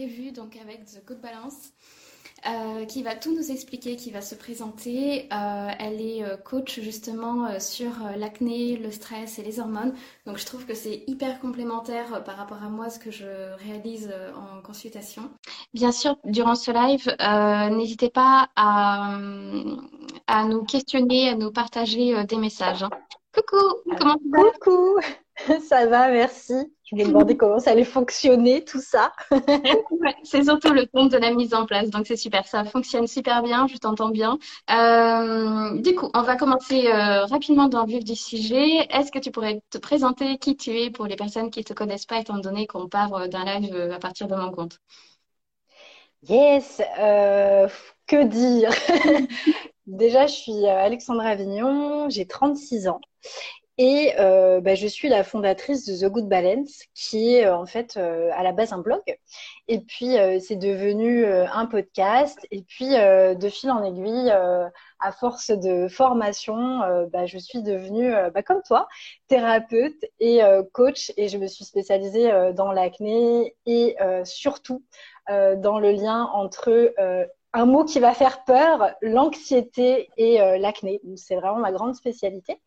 prévu donc avec The Good Balance. Euh, qui va tout nous expliquer, qui va se présenter. Euh, elle est coach justement sur l'acné, le stress et les hormones. Donc je trouve que c'est hyper complémentaire par rapport à moi ce que je réalise en consultation. Bien sûr, durant ce live, n'hésitez pas à, à, nous questionner, à nous partager des messages. Hein. Coucou, comment tu vas? Coucou Ça va, merci. Je me demandais comment ça allait fonctionner, tout ça. c'est surtout le compte de la mise en place, donc c'est super. Ça fonctionne super bien, je t'entends bien. Euh, du coup, on va commencer euh, rapidement dans le vif du sujet. Est-ce que tu pourrais te présenter qui tu es pour les personnes qui ne te connaissent pas, étant donné qu'on part euh, d'un live à partir de mon compte? Yes, que dire? Déjà, je suis Alexandra Avignon, j'ai 36 ans et euh, bah, je suis la fondatrice de The Good Balance, qui est euh, en fait euh, à la base un blog. Et puis c'est devenu un podcast. Et puis de fil en aiguille, à force de formation, bah, je suis devenue, bah, comme toi, thérapeute et coach. Et je me suis spécialisée dans l'acné et surtout dans le lien entre un mot qui va faire peur, l'anxiété et l'acné. C'est vraiment ma grande spécialité.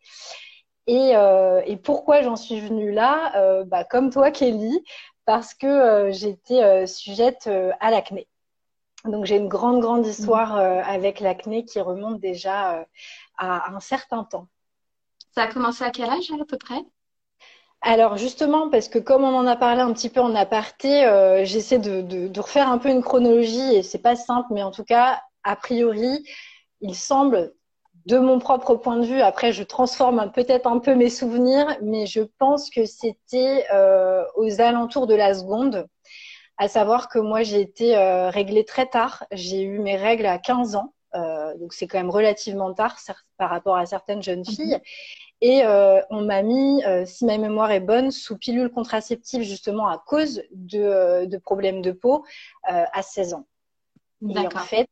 Euh, et, pourquoi j'en suis venue là euh, bah, Comme toi, Kelly, parce que euh, j'étais sujette à l'acné. Donc j'ai une grande, grande histoire avec l'acné qui remonte déjà à un certain temps. Ça a commencé à quel âge à peu près? Alors justement, parce que comme on en a parlé un petit peu en aparté, j'essaie de, de, refaire un peu une chronologie et c'est pas simple, mais en tout cas, a priori, il semble de mon propre point de vue, après je transforme peut-être un peu mes souvenirs, mais je pense que c'était euh, aux alentours de la seconde, à savoir que moi j'ai été euh, réglée très tard, j'ai eu mes règles à 15 ans, euh, donc c'est quand même relativement tard par rapport à certaines jeunes mhm. filles. Et on m'a mis, si ma mémoire est bonne, sous pilule contraceptive justement à cause de, de problèmes de peau à 16 ans. Et en fait,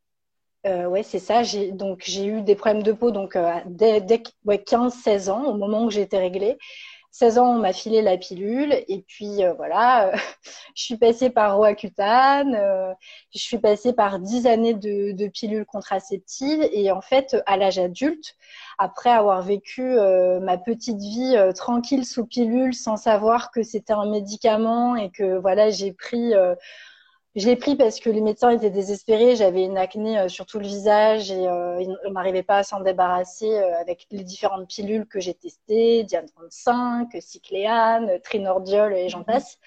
euh, ouais, c'est ça. J'ai donc j'ai eu des problèmes de peau donc euh, dès, dès ouais, 15-16 ans, au moment où été réglée. 16 ans, on m'a filé la pilule et puis euh, voilà, je suis passée par Roaccutane, je suis passée par 10 années de, de pilules contraceptives et en fait, à l'âge adulte, après avoir vécu ma petite vie tranquille sous pilule sans savoir que c'était un médicament et que voilà, j'ai pris je l'ai pris parce que les médecins étaient désespérés. J'avais une acné euh, sur tout le visage et euh, ils ne m'arrivaient pas à s'en débarrasser euh, avec les différentes pilules que j'ai testées, Diane 35, Cycléane, Trinordiol et j'en mhm. passe.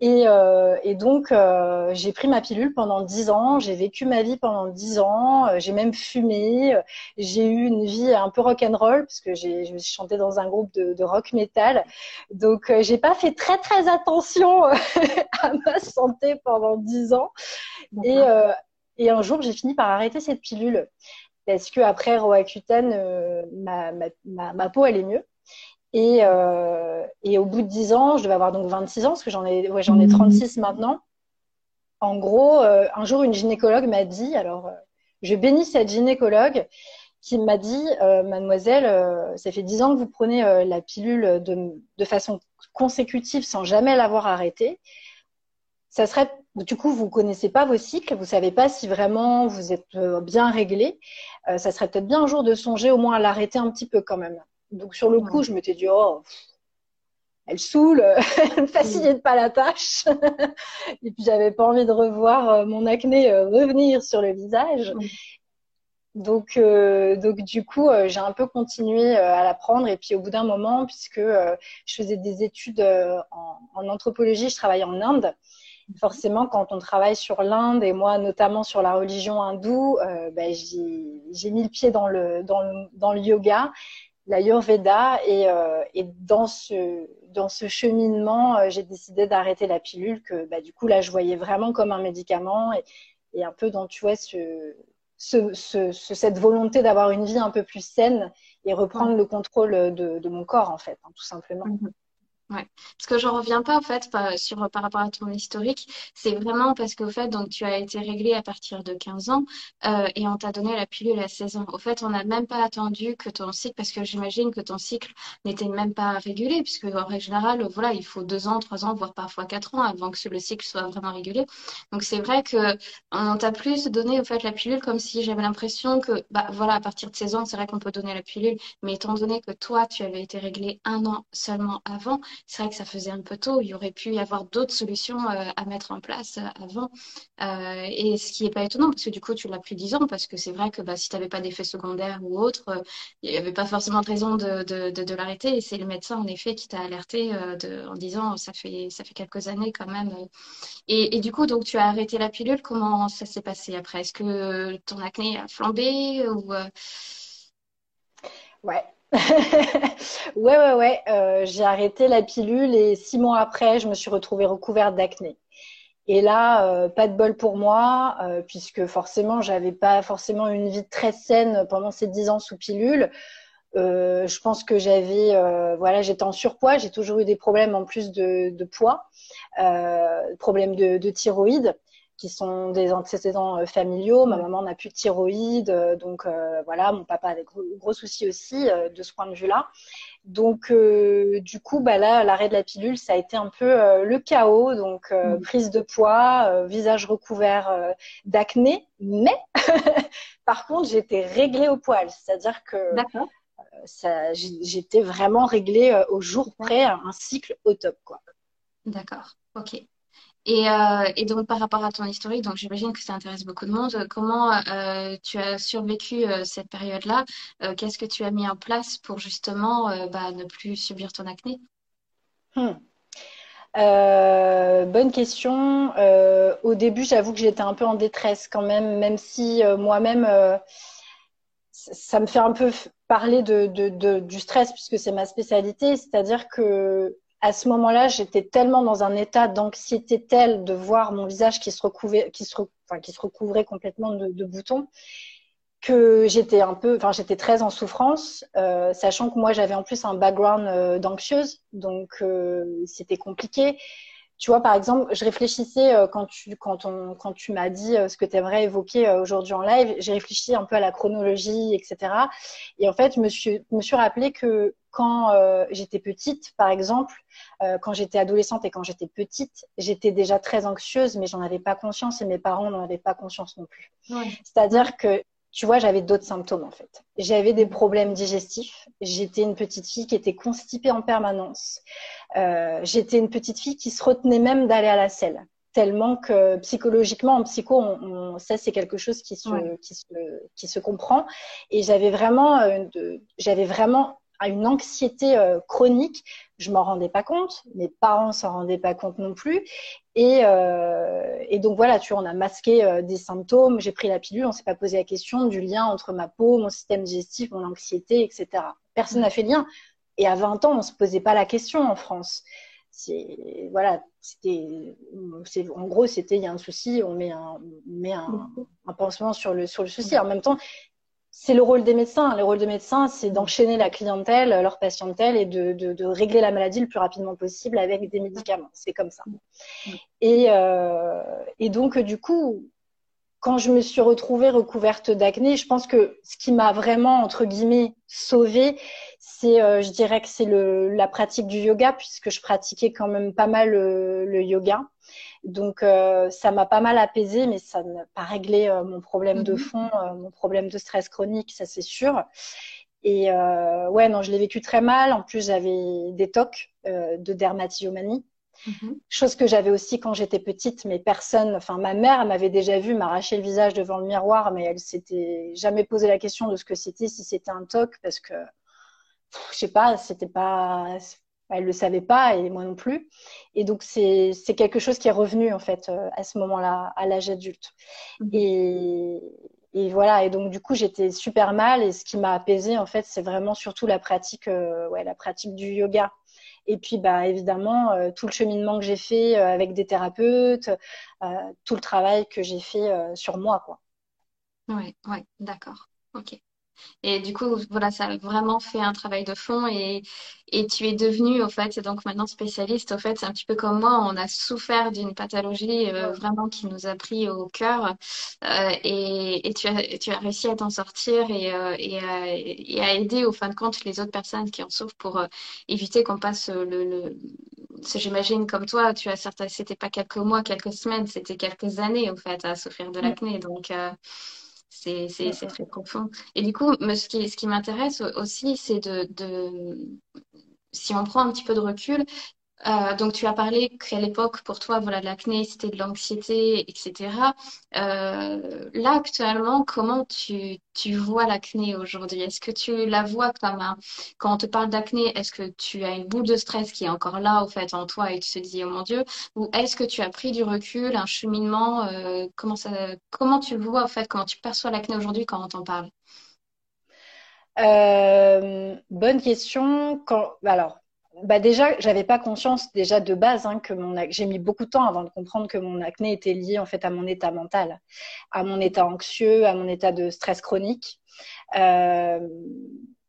Et, euh, et donc, euh, j'ai pris ma pilule pendant dix ans, j'ai vécu ma vie pendant dix ans, euh, j'ai même fumé, j'ai eu une vie un peu rock'n'roll parce que j'ai, je chanté dans un groupe de, de rock metal. Donc, j'ai pas fait très très attention à ma santé pendant dix ans. Et, et un jour, j'ai fini par arrêter cette pilule parce que après Roaccutane, ma, ma, ma, ma peau elle est mieux. Et, euh, et, au bout de 10 ans, je devais avoir donc 26 ans, parce que j'en ai, ouais, j'en ai 36 maintenant. En gros, euh, un jour, une gynécologue m'a dit, alors, euh, je bénis cette gynécologue, qui m'a dit, mademoiselle, ça fait 10 ans que vous prenez la pilule de, de, façon consécutive sans jamais l'avoir arrêtée. Ça serait, du coup, vous connaissez pas vos cycles, vous savez pas si vraiment vous êtes bien réglé. ça serait peut-être bien un jour de songer au moins à l'arrêter un petit peu quand même. Donc sur le coup, je m'étais dit, oh, elle saoule, elle me facilite pas la tâche. et puis j'avais pas envie de revoir euh, mon acné euh, revenir sur le visage. Donc, euh, donc du coup, j'ai un peu continué à la prendre. Et puis au bout d'un moment, puisque je faisais des études en, en, anthropologie, je travaillais en Inde. Forcément, quand on travaille sur l'Inde et moi notamment sur la religion hindoue, ben, j'ai mis le pied dans le, dans le, dans le yoga l'Ayurveda. Et, et dans ce dans ce cheminement, j'ai décidé d'arrêter la pilule que bah, du coup là je voyais vraiment comme un médicament et, et un peu dans tu vois ce, ce, ce, cette volonté d'avoir une vie un peu plus saine et reprendre le contrôle de, de, mon corps en fait, hein, tout simplement. Mhm. Ouais. Parce que j'en reviens pas, en fait, par, sur, par rapport à ton historique. C'est vraiment parce qu'au fait, donc, tu as été réglé à partir de 15 ans euh, et on t'a donné la pilule à 16 ans. Au fait, on n'a même pas attendu que ton cycle, parce que j'imagine que ton cycle n'était même pas régulé, puisque en règle générale, voilà, il faut deux ans, trois ans, voire parfois quatre ans avant que le cycle soit vraiment régulé. Donc, c'est vrai que on t'a plus donné, au fait, la pilule comme si j'avais l'impression que, bah, voilà, à partir de 16 ans, c'est vrai qu'on peut donner la pilule, mais étant donné que toi, tu avais été réglé un an seulement avant, c'est vrai que ça faisait un peu tôt. Il y aurait pu y avoir d'autres solutions euh, à mettre en place euh, avant. Euh, et ce qui n'est pas étonnant, parce que du coup, tu l'as pris 10 ans, parce que c'est vrai que bah, si tu n'avais pas d'effet secondaire ou autre, il n'y avait pas forcément de raison de, de, de, l'arrêter. Et c'est le médecin, en effet, qui t'a alerté en disant ça fait, ça fait quelques années quand même. Et, et, du coup, donc, tu as arrêté la pilule. Comment ça s'est passé après? Est-ce que ton acné a flambé ou, Ouais, ouais, ouais, ouais. Euh, j'ai arrêté la pilule et six mois après, je me suis retrouvée recouverte d'acné. Et là, euh, pas de bol pour moi, euh, puisque forcément, j'avais pas forcément une vie très saine pendant ces dix ans sous pilule. je pense que j'avais, voilà, j'étais en surpoids. J'ai toujours eu des problèmes en plus de, poids, problèmes de, de thyroïde qui sont des antécédents euh, familiaux. Ma maman n'a plus de thyroïde, euh, donc euh, voilà, mon papa a des gros, soucis aussi de ce point de vue-là. Donc du coup, bah là, l'arrêt de la pilule, ça a été un peu le chaos. Donc mm. prise de poids, visage recouvert d'acné, mais par contre, j'étais réglée au poil, c'est-à-dire que j'étais vraiment réglée au jour près, un cycle au top, quoi. D'accord, ok. Et, euh, et, donc, par rapport à ton historique, donc j'imagine que ça intéresse beaucoup de monde. Comment euh, tu as survécu euh, cette période-là? Qu'est-ce que tu as mis en place pour justement bah, ne plus subir ton acné? Hmm. Bonne question. au début, j'avoue que j'étais un peu en détresse quand même, même si moi-même, ça me fait un peu parler de, de du stress puisque c'est ma spécialité. C'est-à-dire que à ce moment-là, j'étais tellement dans un état d'anxiété tel de voir mon visage qui se recouvrait, qui se, recouvrait complètement de, de boutons que j'étais un peu, enfin j'étais très en souffrance, euh, sachant que moi j'avais en plus un background euh, d'anxieuse, donc euh, c'était compliqué. Tu vois, par exemple, je réfléchissais euh, quand tu quand on quand tu m'as dit euh, ce que tu aimerais évoquer aujourd'hui en live, j'ai réfléchi un peu à la chronologie, etc. Et en fait, je me suis me suis rappelé que quand euh, j'étais petite, par exemple, euh, quand j'étais adolescente et quand j'étais petite, j'étais déjà très anxieuse, mais j'en avais pas conscience et mes parents n'en avaient pas conscience non plus. C'est-à-dire que, tu vois, j'avais d'autres symptômes en fait. J'avais des problèmes digestifs. J'étais une petite fille qui était constipée en permanence. Euh, j'étais une petite fille qui se retenait même d'aller à la selle tellement que psychologiquement en psycho on, ça c'est quelque chose qui se, qui se qui se comprend et j'avais vraiment j'avais vraiment à une anxiété euh, chronique. Je m'en rendais pas compte, mes parents s'en rendaient pas compte non plus. Et, euh, et donc voilà, tu vois, on a masqué euh, des symptômes. J'ai pris la pilule, on s'est pas posé la question du lien entre ma peau, mon système digestif, mon anxiété, etc. Personne n'a fait le lien. Et à 20 ans, on se posait pas la question en France. C'est voilà, c'était, en gros, c'était il y a un souci, on met un, on met un, un pansement sur le sur le souci. En même temps, c'est le rôle des médecins. Le rôle des médecins, c'est d'enchaîner la clientèle, leur patientèle et de, de, de, régler la maladie le plus rapidement possible avec des médicaments. C'est comme ça. Et, euh, et donc, du coup, quand je me suis retrouvée recouverte d'acné, je pense que ce qui m'a vraiment, entre guillemets, sauvée, c'est, euh, je dirais que c'est la pratique du yoga, puisque je pratiquais quand même pas mal le yoga. Donc euh, ça m'a pas mal apaisé, mais ça n'a pas réglé euh, mon problème de mhm. fond, euh, mon problème de stress chronique, ça c'est sûr. Et ouais, non, je l'ai vécu très mal. En plus, j'avais des tocs de dermatillomanie. Mhm. Chose que j'avais aussi quand j'étais petite, mais personne, enfin ma mère m'avait déjà vu m'arracher le visage devant le miroir, mais elle s'était jamais posé la question de ce que c'était, si c'était un toc, parce que je sais pas, c'était pas, elle le savait pas et moi non plus. Et donc c'est quelque chose qui est revenu en fait euh, à ce moment-là, à l'âge adulte. Mhm. Et, et voilà. Et donc du coup, j'étais super mal. Et ce qui m'a apaisée, en fait, c'est vraiment surtout la pratique, ouais, la pratique du yoga. Et puis, bah, évidemment, tout le cheminement que j'ai fait avec des thérapeutes, tout le travail que j'ai fait sur moi, quoi. Oui, ouais, d'accord. Ok. Et du coup, voilà, ça a vraiment fait un travail de fond et, et tu es devenu, au fait, donc maintenant spécialiste. Au fait, c'est un petit peu comme moi, on a souffert d'une pathologie euh, vraiment qui nous a pris au cœur euh, et, et tu, as, tu as réussi à t'en sortir et, euh, et, à, et, à, aider, au fin de compte, les autres personnes qui en souffrent pour éviter qu'on passe le, le j'imagine comme toi, tu as certains, c'était pas quelques mois, quelques semaines, c'était quelques années, au fait, à souffrir de l'acné. Donc, c'est très profond. Et du coup, ce qui, ce qui m'intéresse aussi, c'est de, de, si on prend un petit peu de recul, euh, donc, tu as parlé qu'à l'époque, pour toi, voilà, l'acné, c'était de l'anxiété, etc. Euh, là, actuellement, comment tu, tu vois l'acné aujourd'hui? Est-ce que tu la vois comme un... Quand on te parle d'acné, est-ce que tu as une boule de stress qui est encore là, au fait, en toi et tu te dis, oh mon Dieu? Ou est-ce que tu as pris du recul, un cheminement euh, comment, ça, comment tu vois, au fait, comment tu perçois l'acné aujourd'hui quand on t'en parle? Bonne question. Quand... Alors, bah déjà, j'avais pas conscience déjà de base hein, que mon j'ai mis beaucoup de temps avant de comprendre que mon acné était lié en fait à mon état mental, à mon état anxieux, à mon état de stress chronique. Euh,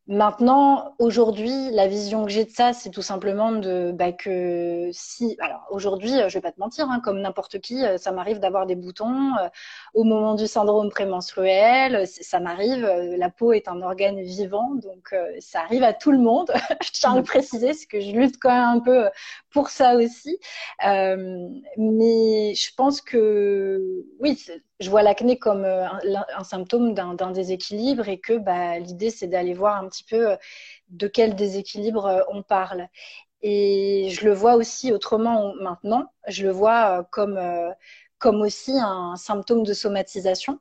Maintenant, aujourd'hui, la vision que j'ai de ça, c'est tout simplement de bah, que si, alors aujourd'hui, je vais pas te mentir, hein, comme n'importe qui, euh, ça m'arrive d'avoir des boutons euh, au moment du syndrome prémenstruel, ça m'arrive. Euh, la peau est un organe vivant, donc ça arrive à tout le monde. je tiens à le préciser, parce que je lutte quand même un peu pour ça aussi. mais je pense que oui, je vois l'acné comme euh, un, symptôme d'un déséquilibre et que bah, l'idée, c'est d'aller voir un petit peu euh, de quel déséquilibre euh, on parle. Et je le vois aussi autrement maintenant. Je le vois comme, comme aussi un symptôme de somatisation,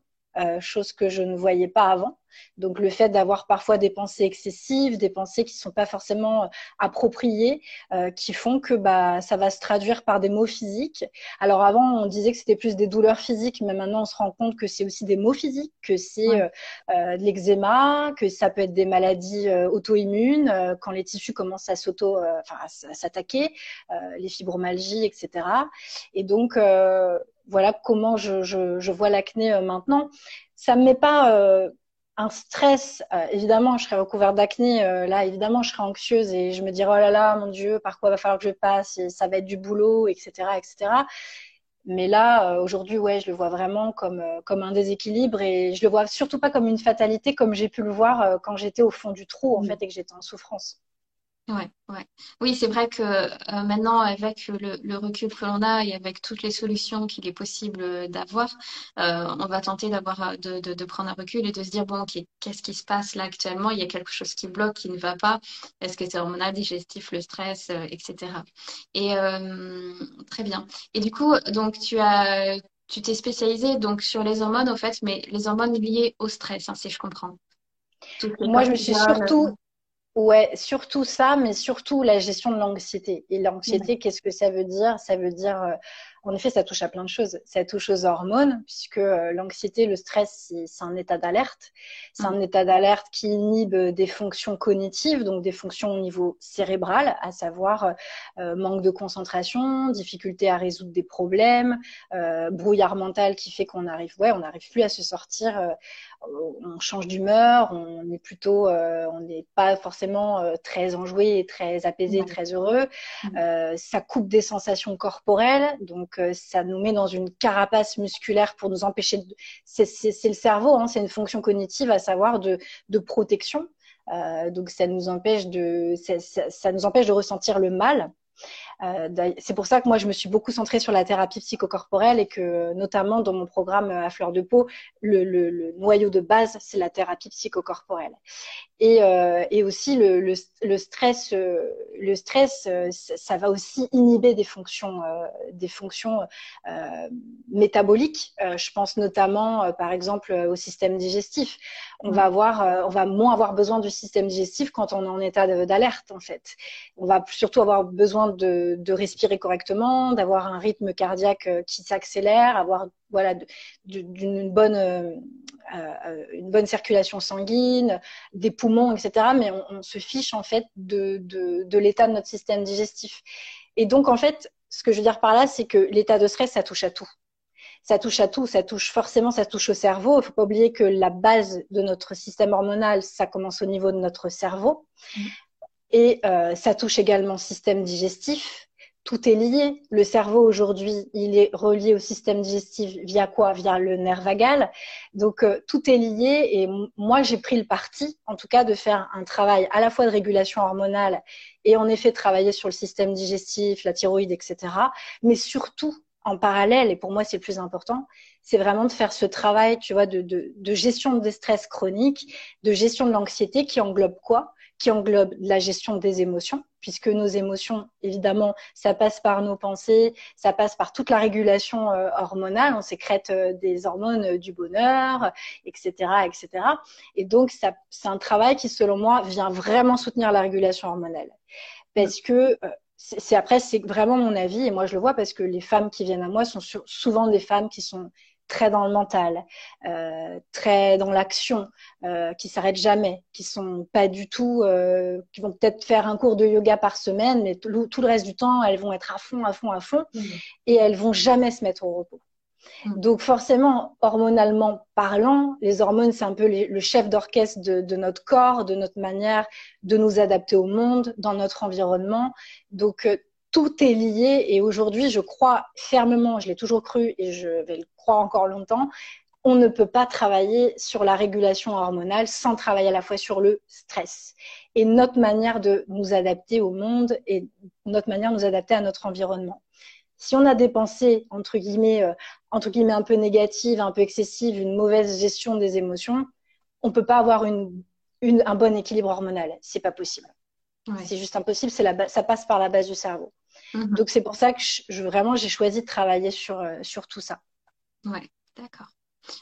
chose que je ne voyais pas avant. Donc le fait d'avoir parfois des pensées excessives, des pensées qui ne sont pas forcément euh, appropriées, euh, qui font que bah, ça va se traduire par des mots physiques. Alors avant, on disait que c'était plus des douleurs physiques, mais maintenant on se rend compte que c'est aussi des mots physiques, que c'est euh, de l'eczéma, que ça peut être des maladies auto-immunes, quand les tissus commencent à s'auto, enfin à s'attaquer, les fibromalgies, etc. Et donc voilà comment je, je, je vois l'acné maintenant. Ça me met pas un stress, euh, évidemment, je serais recouverte d'acné, euh, là, évidemment, je serais anxieuse et je me dirais, oh là là, mon Dieu, par quoi va falloir que je passe, et ça va être du boulot, etc., etc. Mais là, euh, aujourd'hui, ouais, je le vois vraiment comme, comme un déséquilibre et je le vois surtout pas comme une fatalité, comme j'ai pu le voir quand j'étais au fond du trou, en mm. fait, et que j'étais en souffrance. Ouais, ouais. Oui, c'est vrai que euh, maintenant, avec le, le recul que l'on a et avec toutes les solutions qu'il est possible d'avoir, euh, on va tenter d'avoir euh, de, de, de, prendre un recul et de se dire bon, ok, qu'est-ce qui se passe là actuellement? Il y a quelque chose qui bloque, qui ne va pas. Est-ce que c'est hormonal, digestif, le stress, etc. Et très bien. Et du coup, donc tu as, tu t'es spécialisé donc sur les hormones au fait, mais les hormones liées au stress, hein, si je comprends. Moi, je me suis surtout Ouais, surtout ça, mais surtout la gestion de l'anxiété. Et l'anxiété, qu'est-ce que ça veut dire? Ça veut dire euh, en effet, ça touche à plein de choses. Ça touche aux hormones, puisque euh, l'anxiété, le stress, c'est un état d'alerte. C'est un état d'alerte qui inhibe des fonctions cognitives, donc des fonctions au niveau cérébral, à savoir euh, manque de concentration, difficulté à résoudre des problèmes, euh, brouillard mental qui fait qu'on arrive, ouais, on n'arrive plus à se sortir. On change d'humeur, on est plutôt, on n'est pas forcément très enjoué, très apaisé, très heureux. ça coupe des sensations corporelles, donc ça nous met dans une carapace musculaire pour nous empêcher de... C'est le cerveau, hein, c'est une fonction cognitive à savoir de, de protection. Euh, donc ça nous empêche de ça, ça, nous empêche de ressentir le mal. Euh, c'est pour ça que moi, je me suis beaucoup centrée sur la thérapie psychocorporelle et que, notamment dans mon programme à fleur de peau, le, le noyau de base, c'est la thérapie psychocorporelle. Et, euh, et aussi, le, le, le stress, euh, le stress euh, ça, va aussi inhiber des fonctions, euh, des fonctions métaboliques. je pense notamment, par exemple, au système digestif. On va avoir, on va moins avoir besoin du système digestif quand on est en état d'alerte, en fait. On va surtout avoir besoin de de, respirer correctement, d'avoir un rythme cardiaque qui s'accélère, avoir voilà, d'une bonne, une bonne circulation sanguine, des poumons, etc. Mais on, se fiche en fait de, de l'état de notre système digestif. Et donc, en fait, ce que je veux dire par là, c'est que l'état de stress, ça touche à tout ça touche à tout, ça touche forcément, ça touche au cerveau. Il ne faut pas oublier que la base de notre système hormonal, ça commence au niveau de notre cerveau. Mm. Et euh, ça touche également le système digestif. Tout est lié. Le cerveau aujourd'hui, il est relié au système digestif via quoi? Via le nerf vagal. Donc euh, tout est lié. Et moi, j'ai pris le parti, en tout cas, de faire un travail à la fois de régulation hormonale et en effet travailler sur le système digestif, la thyroïde, etc. Mais surtout en parallèle, et pour moi c'est le plus important, c'est vraiment de faire ce travail, tu vois, de, de, gestion des stress chroniques, de gestion de l'anxiété qui englobe quoi? Qui englobe la gestion des émotions, puisque nos émotions, évidemment, ça passe par nos pensées, ça passe par toute la régulation euh, hormonale, on sécrète euh, des hormones euh, du bonheur, etc., etc. Et donc, c'est un travail qui, selon moi, vient vraiment soutenir la régulation hormonale. Parce que c'est après, c'est vraiment mon avis, et moi je le vois parce que les femmes qui viennent à moi sont souvent des femmes qui sont très dans le mental, euh, très dans l'action, euh, qui s'arrêtent jamais, qui sont pas du tout, euh, qui vont peut-être faire un cours de yoga par semaine, mais tout, le reste du temps, elles vont être à fond, à fond, à fond, mmh. et elles vont jamais se mettre au repos. Mm. Donc forcément, hormonalement parlant, les hormones, c'est un peu le chef d'orchestre de, notre corps, de notre manière de nous adapter au monde, dans notre environnement. Donc euh, tout est lié et aujourd'hui, je crois fermement, je l'ai toujours cru et je vais le croire encore longtemps, on ne peut pas travailler sur la régulation hormonale sans travailler à la fois sur le stress et notre manière de nous adapter au monde et notre manière de nous adapter à notre environnement si on a des pensées entre guillemets, euh, entre guillemets un peu négatives, un peu excessives, une mauvaise gestion des émotions, on peut pas avoir une, un bon équilibre hormonal. C'est pas possible. C'est juste impossible. La, ça passe par la base du cerveau. Mhm. Donc c'est pour ça que je, vraiment j'ai choisi de travailler sur, euh, sur tout ça. Ouais, d'accord.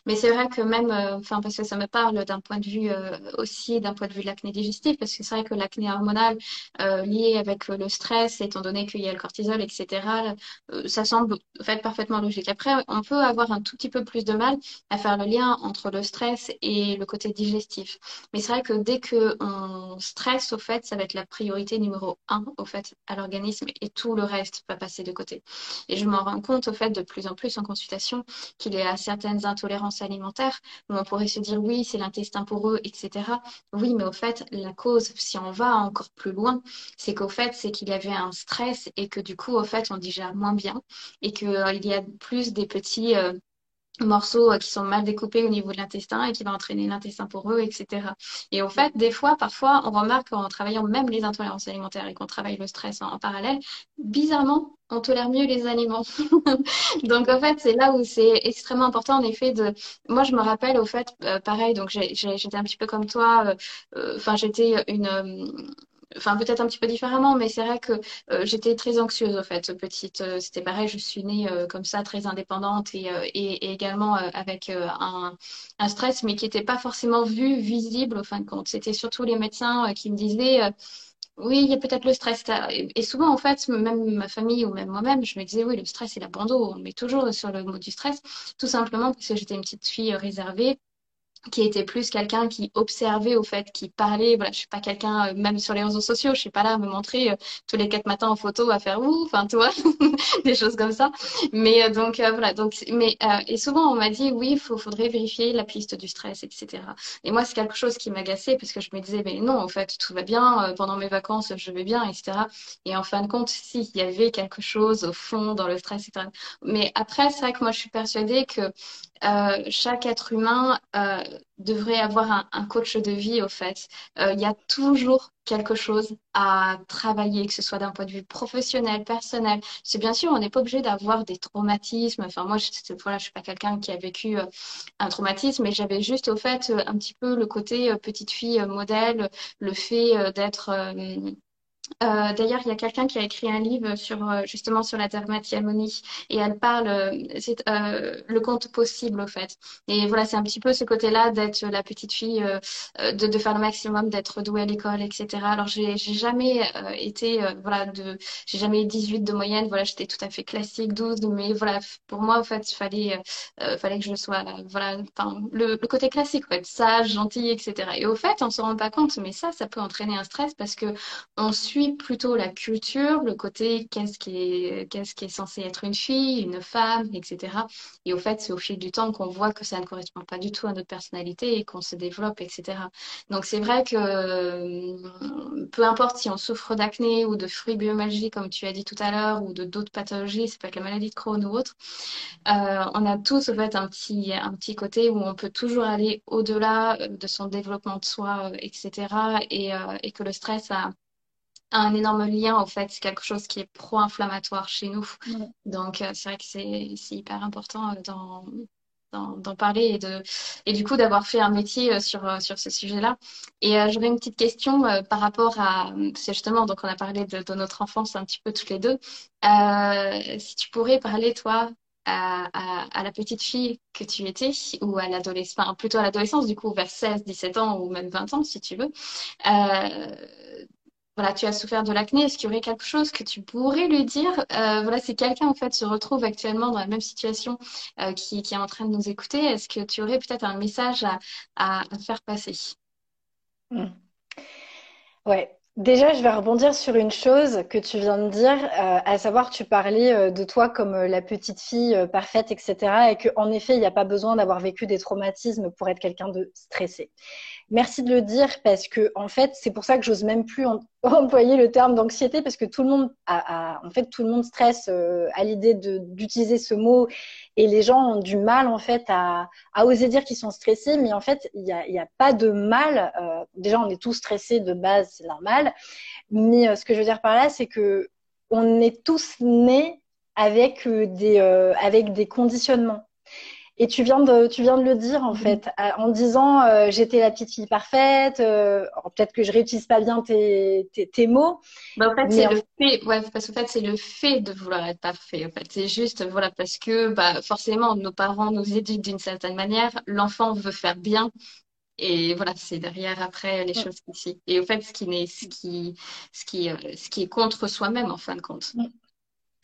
Mais c'est vrai que même, euh, enfin, parce que ça me parle d'un point de vue euh, aussi, d'un point de vue de l'acné digestif, parce que c'est vrai que l'acné hormonale euh, liée avec le stress, étant donné qu'il y a le cortisol, etc., ça semble en fait parfaitement logique. Après, on peut avoir un tout petit peu plus de mal à faire le lien entre le stress et le côté digestif. Mais c'est vrai que dès que on stresse, au fait, ça va être la priorité numéro un, au fait, à l'organisme et tout le reste va passer de côté. Et je m'en rends compte, au fait, de plus en plus en consultation qu'il y a certaines intolérances alimentaire, où on pourrait se dire oui, c'est l'intestin poreux, etc. Oui, mais au fait, la cause, si on va encore plus loin, c'est qu'au fait, c'est qu'il y avait un stress et que du coup, au fait, on digère moins bien et qu'il euh, y a plus des petits... Euh, morceaux euh, qui sont mal découpés au niveau de l'intestin et qui va entraîner l'intestin poreux, etc. Et au fait, des fois, parfois, on remarque en travaillant même les intolérances alimentaires et qu'on travaille le stress en, parallèle, bizarrement, on tolère mieux les aliments. donc, en fait, c'est là où c'est extrêmement important, en effet, de... Moi, je me rappelle, au fait, euh, pareil, donc j'étais un petit peu comme toi, euh, enfin, j'étais une enfin peut-être un petit peu différemment, mais c'est vrai que euh, j'étais très anxieuse au fait, petite. Euh, c'était pareil, je suis née euh, comme ça, très indépendante et, également avec un, stress, mais qui n'était pas forcément vu, visible au fin de compte. C'était surtout les médecins qui me disaient oui, il y a peut-être le stress. Et souvent, en fait, même ma famille ou même moi-même, je me disais, oui, le stress et la On met toujours sur le mot du stress, tout simplement parce que j'étais une petite fille réservée qui était plus quelqu'un qui observait au fait, qui parlait. Voilà, je suis pas quelqu'un, euh, même sur les réseaux sociaux, je suis pas là à me montrer euh, tous les quatre matins en photo à faire ouf, enfin, toi, des choses comme ça. Mais euh, donc voilà, donc mais et souvent on m'a dit oui, il faudrait vérifier la piste du stress, etc. Et moi c'est quelque chose qui m'agaçait parce que je me disais mais non, en fait tout va bien, pendant mes vacances je vais bien, etc. Et en fin de compte, si il y avait quelque chose au fond dans le stress, etc. Mais après c'est vrai que moi je suis persuadée que chaque être humain devrait avoir un, coach de vie, au fait. Euh, il y a toujours quelque chose à travailler, que ce soit d'un point de vue professionnel, personnel. C'est bien sûr, on n'est pas obligé d'avoir des traumatismes. Enfin, moi, je, voilà, je suis pas quelqu'un qui a vécu un traumatisme, mais j'avais juste, au fait, un petit peu le côté petite fille modèle, le fait d'être Euh, D'ailleurs, il y a quelqu'un qui a écrit un livre sur euh, justement sur la dermatillomanie et elle parle, euh, c'est le conte possible au fait. Et voilà, c'est un petit peu ce côté-là d'être la petite fille, de, faire le maximum, d'être douée à l'école, etc. Alors j'ai jamais été, voilà, de, j'ai jamais eu 18 de moyenne. Voilà, j'étais tout à fait classique, 12. Mais voilà, pour moi, au fait, il fallait, fallait que je sois, voilà, le, le, côté classique, être sage, gentil, etc. Et au fait, on se rend pas compte, mais ça, ça peut entraîner un stress parce que on suit plutôt la culture, le côté qu'est-ce qui est, qu'est-ce qui est censé être une fille, une femme, etc. Et au fait, c'est au fil du temps qu'on voit que ça ne correspond pas du tout à notre personnalité et qu'on se développe, etc. Donc c'est vrai que euh, peu importe si on souffre d'acné ou de fruits biomagie, comme tu as dit tout à l'heure, ou de d'autres pathologies, ça peut être la maladie de Crohn ou autre, euh, on a tous au fait un petit, un petit côté où on peut toujours aller au-delà de son développement de soi, etc. Et, euh, et que le stress a un énorme lien, au fait, c'est quelque chose qui est pro-inflammatoire chez nous. Donc, euh, c'est vrai que c'est hyper important euh, d'en parler et, de, et du coup d'avoir fait un métier euh, sur, sur ce sujet-là. Et j'aurais une petite question par rapport à, c'est justement, donc on a parlé de, notre enfance un petit peu toutes les deux. si tu pourrais parler, toi, à, à, la petite fille que tu étais ou à l'adolescence, plutôt à l'adolescence, du coup, vers 16, 17 ans ou même 20 ans, si tu veux, voilà, tu as souffert de l'acné, est-ce qu'il y aurait quelque chose que tu pourrais lui dire? Euh, Voilà, si quelqu'un en fait se retrouve actuellement dans la même situation euh, qui, est en train de nous écouter, est-ce que tu aurais peut-être un message à, faire passer? Mmh. Ouais. Déjà, je vais rebondir sur une chose que tu viens de dire, euh, à savoir, tu parlais de toi comme la petite fille parfaite, etc., et qu'en effet, il n'y a pas besoin d'avoir vécu des traumatismes pour être quelqu'un de stressé. Merci de le dire parce que en fait, c'est pour ça que j'ose même plus employer le terme d'anxiété parce que tout le monde a, en fait tout le monde stresse euh, à l'idée d'utiliser ce mot et les gens ont du mal en fait à, à oser dire qu'ils sont stressés, mais en fait il n'y a, y a, pas de mal. Euh, déjà, on est tous stressés de base, c'est normal. Mais euh, ce que je veux dire par là, c'est que on est tous nés avec des avec des conditionnements. Et tu viens de, tu viens de le dire en mhm. fait, en disant euh, j'étais la petite fille parfaite. Euh, Peut-être que je réutilise pas bien tes, tes, tes mots. Bah, en fait, c'est le fait, ouais, parce qu'en fait, c'est le fait de vouloir être parfait. En fait, c'est juste, voilà, parce que bah, forcément, nos parents nous éduquent d'une certaine manière. L'enfant veut faire bien. Et voilà, c'est derrière après les choses ici. Et au fait, ce qui, n'est, ce qui, ce qui, euh, ce qui est contre soi-même en fin de compte. Ouais,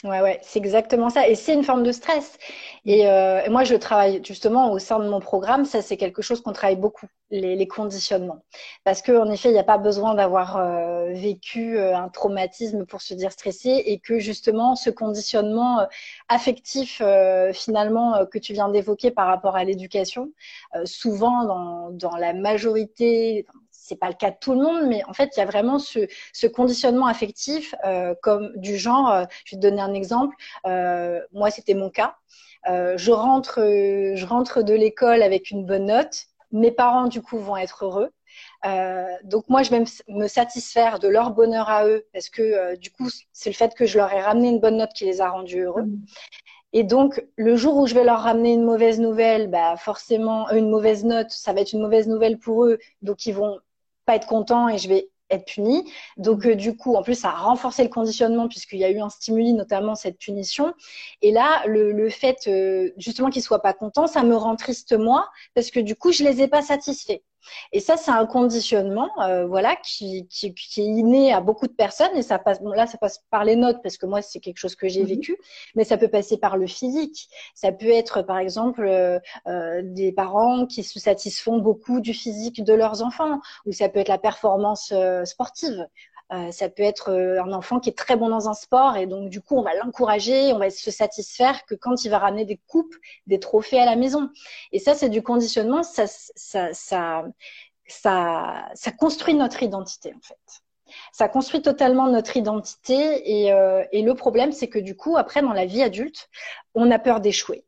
ouais, c'est exactement ça. Et c'est une forme de stress. Et, euh, moi, je travaille justement au sein de mon programme. Ça, c'est quelque chose qu'on travaille beaucoup, les, les, conditionnements. Parce qu'en effet, il n'y a pas besoin d'avoir euh, vécu euh, un traumatisme pour se dire stressé. Et que justement, ce conditionnement affectif, finalement, que tu viens d'évoquer par rapport à l'éducation, souvent dans, dans la majorité, c'est pas le cas de tout le monde, mais en fait, il y a vraiment ce, ce conditionnement affectif, euh, comme du genre, euh, je vais te donner un exemple. Euh, moi, c'était mon cas. Je rentre, je rentre de l'école avec une bonne note. Mes parents, du coup, vont être heureux. donc moi, je vais me satisfaire de leur bonheur à eux, parce que du coup, c'est le fait que je leur ai ramené une bonne note qui les a rendus heureux. Mmh. Et donc, le jour où je vais leur ramener une mauvaise nouvelle, bah forcément, une mauvaise note, ça va être une mauvaise nouvelle pour eux. Donc, ils vont être content et je vais être puni. Donc euh, du coup, en plus, ça a renforcé le conditionnement puisqu'il y a eu un stimuli, notamment cette punition. Et là, le, fait euh, justement qu'ils soient pas contents, ça me rend triste moi parce que du coup, je les ai pas satisfaits. Et ça, c'est un conditionnement, euh, voilà, qui, qui, qui, est inné à beaucoup de personnes. Et ça passe, bon, là, ça passe par les notes parce que moi, c'est quelque chose que j'ai mhm. vécu, mais ça peut passer par le physique. Ça peut être, par exemple, euh, euh, des parents qui se satisfont beaucoup du physique de leurs enfants, ou ça peut être la performance euh, sportive. Euh, ça peut être euh, un enfant qui est très bon dans un sport et donc du coup on va l'encourager, on va se satisfaire que quand il va ramener des coupes, des trophées à la maison. Et ça c'est du conditionnement, ça, ça, ça, ça, construit notre identité en fait. Ça construit totalement notre identité et, euh, et le problème c'est que du coup après dans la vie adulte on a peur d'échouer.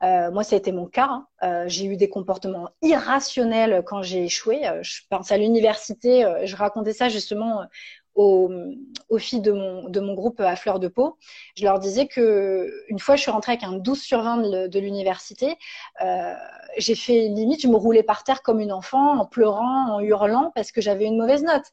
Moi, ça a été mon cas. Hein. J'ai eu des comportements irrationnels quand j'ai échoué. je pense à l'université. je racontais ça justement aux, aux, filles de mon, de mon groupe à fleur de peau. Je leur disais que une fois, je suis rentrée avec un 12 sur 20 de, l'université. Euh, j'ai fait limite, je me roulais par terre comme une enfant, en pleurant, en hurlant parce que j'avais une mauvaise note.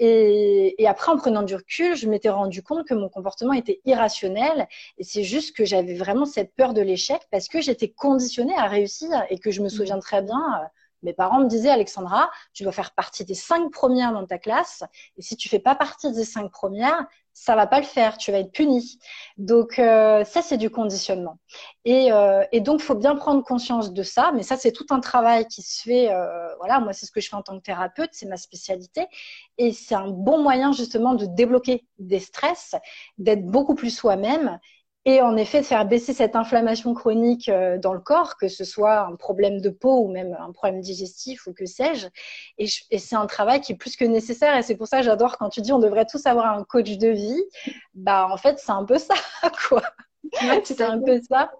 Et, après, en prenant du recul, je m'étais rendu compte que mon comportement était irrationnel. Et c'est juste que j'avais vraiment cette peur de l'échec parce que j'étais conditionnée à réussir et que je me mmh. souviens très bien. Mes parents me disaient, Alexandra, tu dois faire partie des cinq premières dans ta classe. Et si tu fais pas partie des cinq premières, ça va pas le faire, tu vas être puni. Donc euh, ça c'est du conditionnement. Et, euh, et donc faut bien prendre conscience de ça, mais ça c'est tout un travail qui se fait. Euh, voilà, moi c'est ce que je fais en tant que thérapeute, c'est ma spécialité, et c'est un bon moyen justement de débloquer des stress, d'être beaucoup plus soi-même et en effet de faire baisser cette inflammation chronique euh, dans le corps, que ce soit un problème de peau ou même un problème digestif ou que sais-je. Et, c'est un travail qui est plus que nécessaire et c'est pour ça que j'adore quand tu dis on devrait tous avoir un coach de vie. Bah en fait c'est un peu ça quoi. c'est un peu ça.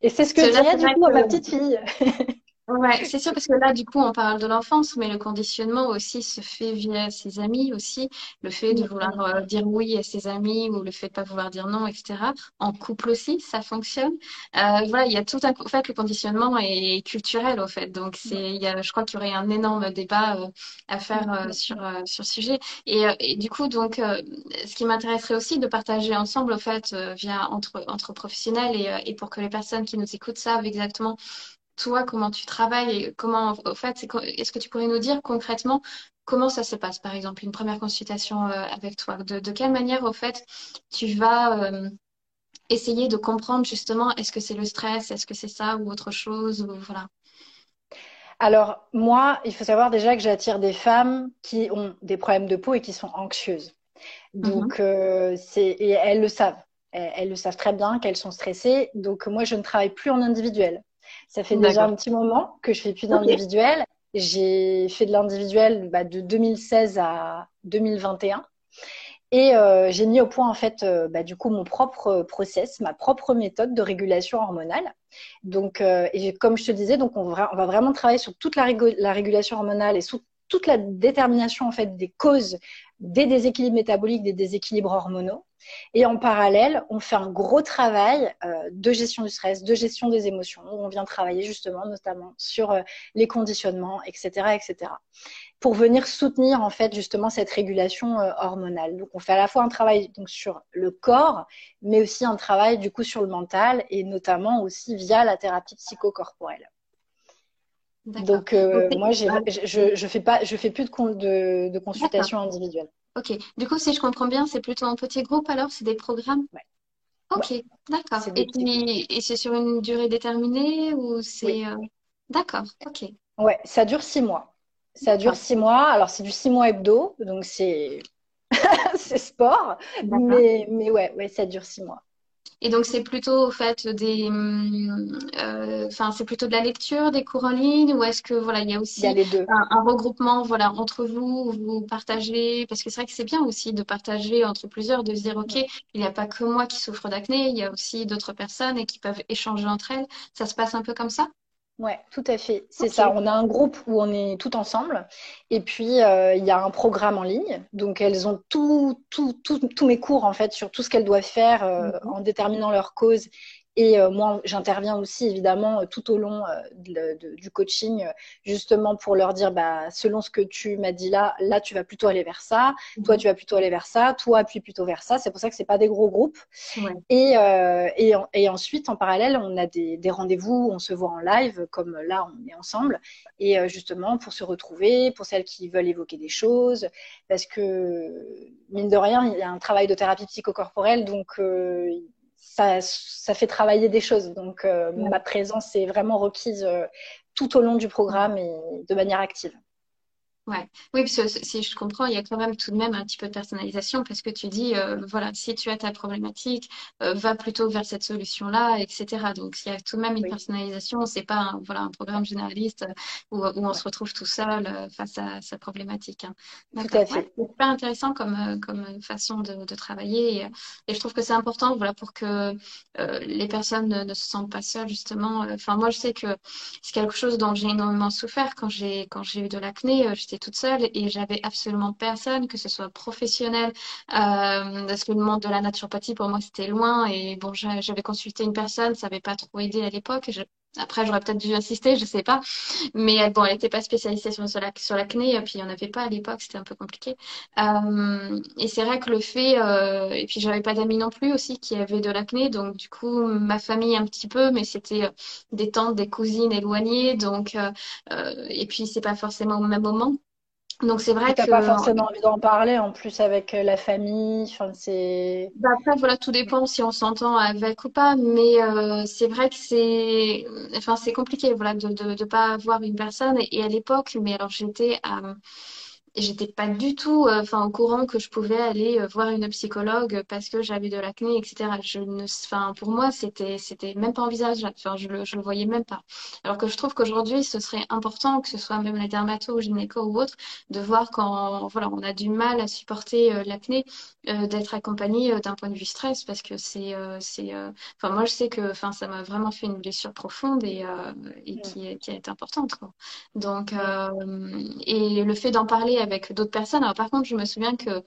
Et c'est ce que je dirais du coup à ma petite fille. Ouais, c'est sûr parce que là, du coup, on parle de l'enfance, mais le conditionnement aussi se fait via ses amis aussi. Le fait de vouloir euh, dire oui à ses amis ou le fait de pas vouloir dire non, etc. En couple aussi, ça fonctionne. Euh, voilà, il y a tout un, en fait, le conditionnement est culturel, au fait. Donc, c'est, il y a, je crois qu'il y aurait un énorme débat euh, à faire euh, sur, sur ce sujet. Et, et du coup, donc, ce qui m'intéresserait aussi de partager ensemble, au fait, via entre, entre professionnels et, et pour que les personnes qui nous écoutent savent exactement toi, comment tu travailles et comment, au fait, est-ce que tu pourrais nous dire concrètement comment ça se passe, par exemple, une première consultation euh, avec toi? De, quelle manière, au fait, tu vas euh, essayer de comprendre justement, est-ce que c'est le stress, est-ce que c'est ça ou autre chose, ou voilà? Alors, moi, il faut savoir déjà que j'attire des femmes qui ont des problèmes de peau et qui sont anxieuses. Donc, mhm. euh, c'est et elles le savent. elles le savent très bien qu'elles sont stressées. Donc, moi, je ne travaille plus en individuel. Ça fait déjà un petit moment que je fais plus d'individuel. J'ai fait de l'individuel bah, de 2016 à 2021. Et euh, j'ai mis au point en fait, euh, bah, du coup, mon propre process, ma propre méthode de régulation hormonale. Donc, euh, et comme je te disais, donc on va, on va vraiment travailler sur toute la, la régulation hormonale et sous toute la détermination en fait des causes des déséquilibres métaboliques, des déséquilibres hormonaux. Et en parallèle, on fait un gros travail euh, de gestion du stress, de gestion des émotions, où on vient travailler justement notamment sur euh, les conditionnements, etc., etc., pour venir soutenir en fait justement cette régulation euh, hormonale. Donc on fait à la fois un travail donc sur le corps, mais aussi un travail du coup sur le mental et notamment aussi via la thérapie psychocorporelle. Donc moi, je, je fais pas, je fais plus de, de, de consultation individuelle. Ok. Du coup, si je comprends bien, c'est plutôt un petit groupe alors C'est des programmes? Ouais. Ok, d'accord. Et, et c'est sur une durée déterminée ou c'est. Euh, d'accord, ok. Ouais, ça dure six mois. Ça dure six mois. Alors, c'est du six mois hebdo, donc c'est c'est sport. Mais, mais ouais, ouais, ça dure six mois. Et donc, c'est plutôt au fait des, euh, enfin, c'est plutôt de la lecture, des cours en ligne, ou est-ce que voilà, il y a aussi Un, regroupement, voilà, entre vous, vous partagez, parce que c'est vrai que c'est bien aussi de partager entre plusieurs, de se dire, ok, il n'y a pas que moi qui souffre d'acné, il y a aussi d'autres personnes et qui peuvent échanger entre elles. Ça se passe un peu comme ça? Ouais, tout à fait. C'est ça. On a un groupe où on est tout ensemble. Et puis, euh, il y a un programme en ligne. Donc, elles ont tous mes cours, en fait, sur tout ce qu'elles doivent faire euh, mhm. en déterminant leur cause et euh, moi, j'interviens aussi évidemment euh, tout au long euh, du coaching, justement pour leur dire, bah, selon ce que tu m'as dit là, là tu vas plutôt aller vers ça, toi mhm. tu vas plutôt aller vers ça, toi appuie plutôt vers ça. C'est pour ça que c'est pas des gros groupes. Et, et, et, ensuite, en parallèle, on a des, des rendez-vous, on se voit en live, comme là on est ensemble, et justement pour se retrouver, pour celles qui veulent évoquer des choses, parce que mine de rien, il y a un travail de thérapie psychocorporelle, donc ça, ça fait travailler des choses. Donc, euh, ma présence est vraiment requise euh, tout au long du programme et de manière active. Ouais. Oui, parce que si je comprends, il y a quand même tout de même un petit peu de personnalisation parce que tu dis, euh, voilà, si tu as ta problématique, euh, va plutôt vers cette solution-là, etc. Donc, il y a tout de même une personnalisation. C'est pas un, voilà, un programme généraliste euh, où, où on se retrouve tout seul face à sa problématique. Hein. Tout à fait. c'est super intéressant comme, comme façon de, de travailler et, et, je trouve que c'est important, voilà, pour que les personnes ne, ne, se sentent pas seules, justement. Enfin, moi, je sais que c'est quelque chose dont j'ai énormément souffert quand j'ai quand j'ai eu de l'acné. J'étais toute seule et j'avais absolument personne, que ce soit professionnel, euh, parce que le monde de la naturopathie pour moi c'était loin et bon j'avais consulté une personne, ça n'avait pas trop aidé à l'époque. Après, j'aurais peut-être dû insister, je sais pas. Mais bon, elle n'était pas spécialisée sur, sur l'acné, et puis il n'y en avait pas à l'époque, c'était un peu compliqué. Euh, et c'est vrai que le fait, euh, et puis j'avais pas d'amis non plus aussi qui avaient de l'acné, donc du coup, ma famille un petit peu, mais c'était euh, des tantes, des cousines éloignées, donc, et puis c'est pas forcément au même moment. Donc c'est vrai que n'as pas forcément envie d'en parler en plus avec euh, la famille. Enfin c'est. Bah, après voilà tout dépend si on s'entend avec ou pas, mais euh, c'est vrai que c'est enfin c'est compliqué voilà de, de de pas avoir une personne et, à l'époque mais alors j'étais à j'étais pas du tout euh, enfin au courant que je pouvais aller euh, voir une psychologue parce que j'avais de l'acné etc je ne enfin pour moi c'était c'était même pas envisageable. Enfin je le je le voyais même pas. Alors que je trouve qu'aujourd'hui ce serait important que ce soit même les dermatos gynéco ou autres de voir quand voilà on a du mal à supporter euh, l'acné d'être accompagné d'un point de vue stress parce que c'est c'est enfin moi je sais que enfin ça m'a vraiment fait une blessure profonde et et qui qui est importante quoi. Donc et le fait d'en parler avec d'autres personnes. Alors par contre, je me souviens que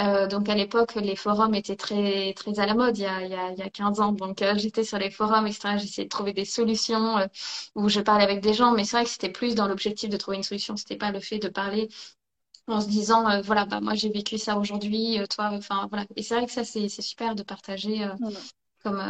euh, donc à l'époque, les forums étaient très très à la mode il y a, il y a, il y a 15 ans. Donc euh, j'étais sur les forums, etc. J'essayais de trouver des solutions euh, où je parlais avec des gens, mais c'est vrai que c'était plus dans l'objectif de trouver une solution. C'était pas le fait de parler en se disant voilà bah moi j'ai vécu ça aujourd'hui, toi enfin voilà. Et c'est vrai que ça c'est super de partager comme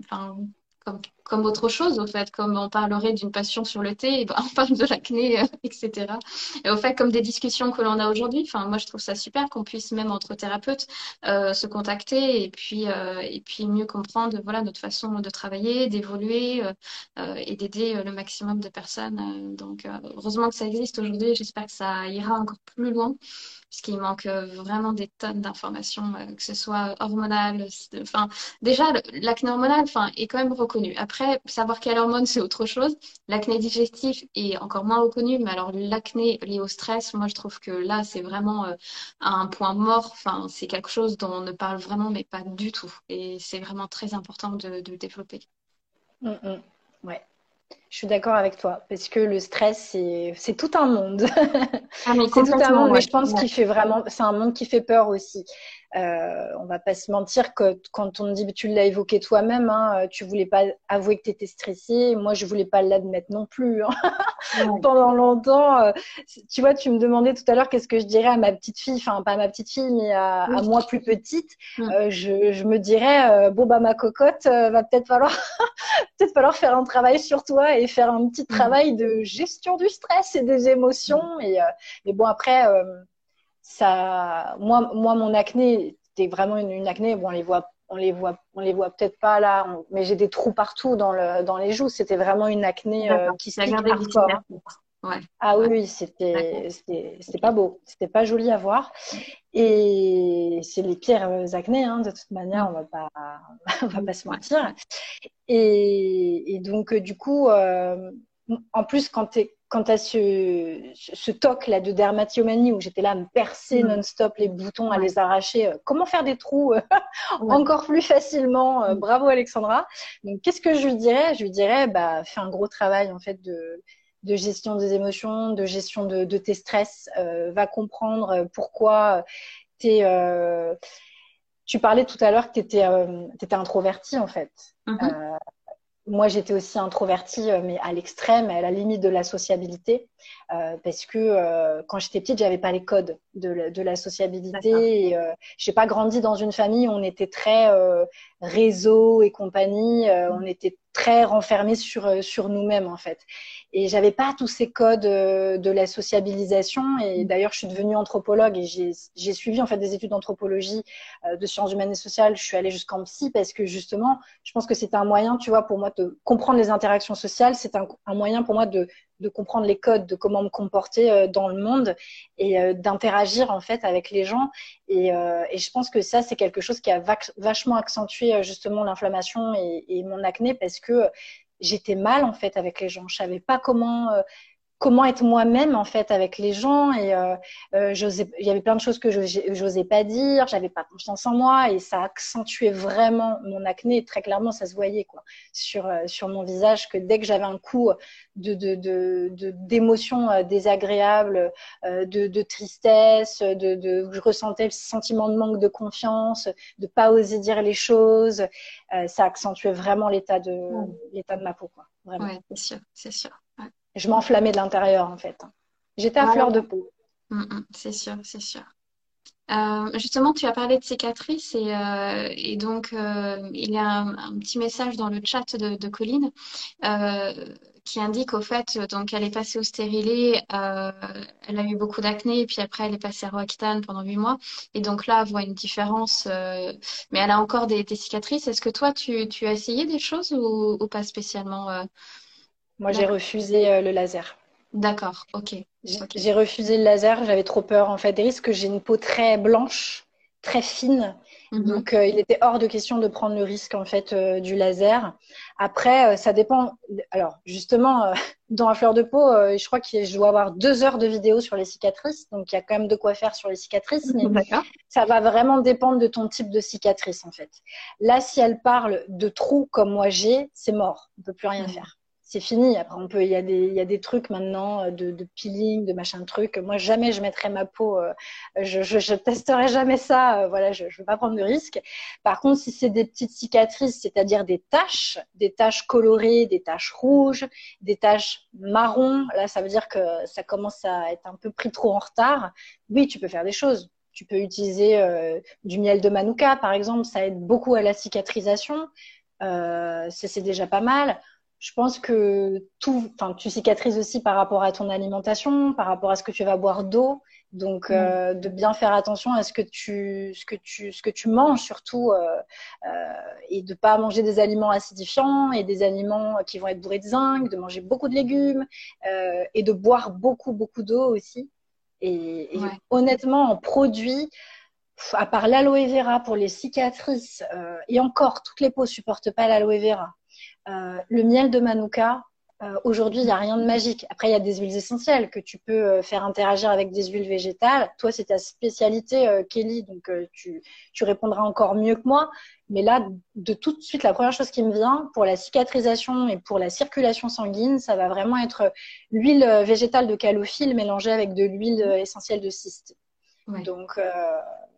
enfin comme, comme autre chose, au fait, comme on parlerait d'une passion sur le thé, et ben, on parle de l'acné, euh, etc. Et au fait, comme des discussions que l'on a aujourd'hui, enfin, moi, je trouve ça super qu'on puisse même entre thérapeutes euh, se contacter et puis, euh, et puis mieux comprendre, voilà, notre façon de travailler, d'évoluer et d'aider le maximum de personnes. donc, heureusement que ça existe aujourd'hui. J'espère que ça ira encore plus loin puisqu'il manque vraiment des tonnes d'informations, que ce soit hormonal. Enfin, déjà, l'acné hormonal enfin, est quand même reconnu. Après, savoir quelle hormone, c'est autre chose. L'acné digestif est encore moins reconnu, mais alors l'acné lié au stress, moi, je trouve que là, c'est vraiment euh, un point mort. Enfin, c'est quelque chose dont on ne parle vraiment, mais pas du tout. Et c'est vraiment très important de, le développer. Mm, mm. Ouais. Je suis d'accord avec toi parce que le stress c'est tout un monde. Ah, c'est tout un monde, mais je pense qu'il fait vraiment c'est un monde qui fait peur aussi. Euh, on va pas se mentir que quand on dit, tu l'as évoqué toi-même, hein, tu voulais pas avouer que tu étais stressée. Moi, je voulais pas l'admettre non plus. Hein. Pendant longtemps, euh, tu vois, tu me demandais tout à l'heure qu'est-ce que je dirais à ma petite fille, enfin pas à ma petite fille, mais à, moi plus petite. Euh, je, je, me dirais, euh, bon bah ma cocotte, va peut-être falloir, peut-être falloir faire un travail sur toi et faire un petit travail de gestion du stress et des émotions. Et, mais bon après ça, moi, moi, mon acné, c'était vraiment une, acné. Bon, on les voit, on les voit, on les voit peut-être pas là, mais j'ai des trous partout dans le, dans les joues. C'était vraiment une acné euh, qui hardcore. Ouais. Ah oui, c'était, c'était pas beau, c'était pas joli à voir. Et c'est les pires acnés, hein, de toute manière, on va pas, on va pas se mentir. Et, et donc, du coup, euh, en plus, quand tu quand as ce, ce toc là de dermatillomanie où j'étais là à me percer mm. non-stop les boutons, à les arracher, euh, comment faire des trous euh, encore plus facilement euh, mm. Bravo Alexandra. Donc qu'est-ce que je lui dirais? Je lui dirais bah fais un gros travail en fait de de gestion des émotions, de gestion de, de tes stress, va comprendre pourquoi t'es tu parlais tout à l'heure que tu étais, étais introvertie en fait. Mm-hmm moi, j'étais aussi introvertie, euh, mais à l'extrême, à la limite de la sociabilité, euh, parce que euh, quand j'étais petite, j'avais pas les codes de la, de la sociabilité. Euh, j'ai pas grandi dans une famille où on était très euh, réseau et compagnie. Mm. on était très renfermés sur sur nous-mêmes en fait. Et j'avais pas tous ces codes de la sociabilisation. Et mm. d'ailleurs, je suis devenue anthropologue et j'ai suivi en fait des études d'anthropologie, de sciences humaines et sociales. Je suis allée jusqu'en psy parce que justement, je pense que c'est un moyen, tu vois, pour moi de comprendre les interactions sociales. C'est un, un moyen pour moi de de comprendre les codes, de comment me comporter euh, dans le monde et euh, d'interagir en fait avec les gens. Et, euh, et, je pense que ça, c'est quelque chose qui a vachement accentué justement l'inflammation et, et, mon acné parce que j'étais mal en fait avec les gens. Je savais pas comment comment être moi-même en fait avec les gens et euh, euh, il y avait plein de choses que je n'osais pas dire, j'avais pas confiance en moi et ça accentuait vraiment mon acné. Très clairement, ça se voyait quoi sur euh, sur mon visage que dès que j'avais un coup de d'émotions de, de, désagréables, de, de tristesse, de, de je ressentais le sentiment de manque de confiance, de pas oser dire les choses, ça accentuait vraiment l'état de l'état de ma peau quoi. Vraiment. Ouais, c'est sûr, c'est sûr. Je m'enflammais de l'intérieur, en fait. J'étais à fleur de peau. Mm, mm, c'est sûr, c'est sûr. Euh, justement, tu as parlé de cicatrices et, euh, donc euh, il y a un, petit message dans le chat de, Colline qui indique au fait donc elle est passée au stérilet, elle a eu beaucoup d'acné et puis après elle est passée à Roaccutane pendant huit mois et donc là elle voit une différence, mais elle a encore des, cicatrices. Est-ce que toi tu, as essayé des choses ou pas spécialement moi, j'ai refusé euh, le laser. D'accord, ok. J'ai refusé le laser, j'avais trop peur en fait des risques. J'ai une peau très blanche, très fine. Mhm. Donc, euh, il était hors de question de prendre le risque en fait euh, du laser. Après, ça dépend. Alors, justement, dans la fleur de peau, je crois que je dois avoir deux heures de vidéo sur les cicatrices. Donc, il y a quand même de quoi faire sur les cicatrices. Mais ça va vraiment dépendre de ton type de cicatrice en fait. Là, si elle parle de trous comme moi j'ai, c'est mort. On peut plus rien mhm. faire c'est fini. Après, on peut, il y a des, il y a des trucs maintenant euh, de, de peeling, de machin de trucs. Moi, jamais je mettrai ma peau, euh, je, je, je, testerai jamais ça. Euh, voilà, je, ne veux pas prendre de risque. Par contre, si c'est des petites cicatrices, c'est-à-dire des taches, des taches colorées, des taches rouges, des taches marron, là, ça veut dire que ça commence à être un peu pris trop en retard. Oui, tu peux faire des choses. Tu peux utiliser du miel de manuka, par exemple, ça aide beaucoup à la cicatrisation. C'est déjà pas mal je pense que tout, enfin, tu cicatrises aussi par rapport à ton alimentation, par rapport à ce que tu vas boire d'eau. Donc, mm. euh, de bien faire attention à ce que tu, ce que tu, ce que tu manges surtout, euh, euh, et de pas manger des aliments acidifiants et des aliments qui vont être bourrés de zinc, de manger beaucoup de légumes euh, et de boire beaucoup, beaucoup d'eau aussi. Et, et honnêtement, en produit, à part l'aloe vera pour les cicatrices, euh, et encore, toutes les peaux supportent pas l'aloe vera. Euh, le miel de Manuka, euh, aujourd'hui, il n'y a rien de magique. Après, il y a des huiles essentielles que tu peux euh, faire interagir avec des huiles végétales. Toi, c'est ta spécialité, Kelly, donc tu, tu, répondras encore mieux que moi. Mais là, de tout de suite, la première chose qui me vient pour la cicatrisation et pour la circulation sanguine, ça va vraiment être l'huile végétale de calophylle mélangée avec de l'huile essentielle de cyste. Donc,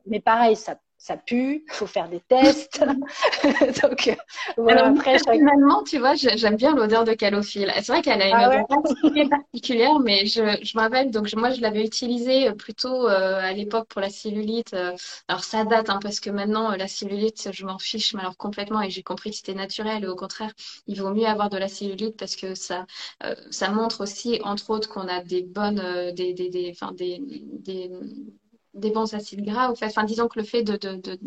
mais pareil, ça ça pue, il faut faire des tests. Donc, euh, voilà, après, Finalement, tu vois, j'aime bien l'odeur de calophylle. C'est vrai qu'elle a une ah odeur particulière, mais je, je me rappelle, donc moi, je l'avais utilisée euh, plutôt euh, à l'époque pour la cellulite. alors, ça date, hein, parce que maintenant, la cellulite, je m'en fiche, mais alors complètement, et j'ai compris que c'était naturel. Et au contraire, il vaut mieux avoir de la cellulite parce que ça, ça montre aussi, entre autres, qu'on a des bonnes, des, des, des, enfin, des, des des bons acides gras, au fait, enfin, disons que le fait de, de,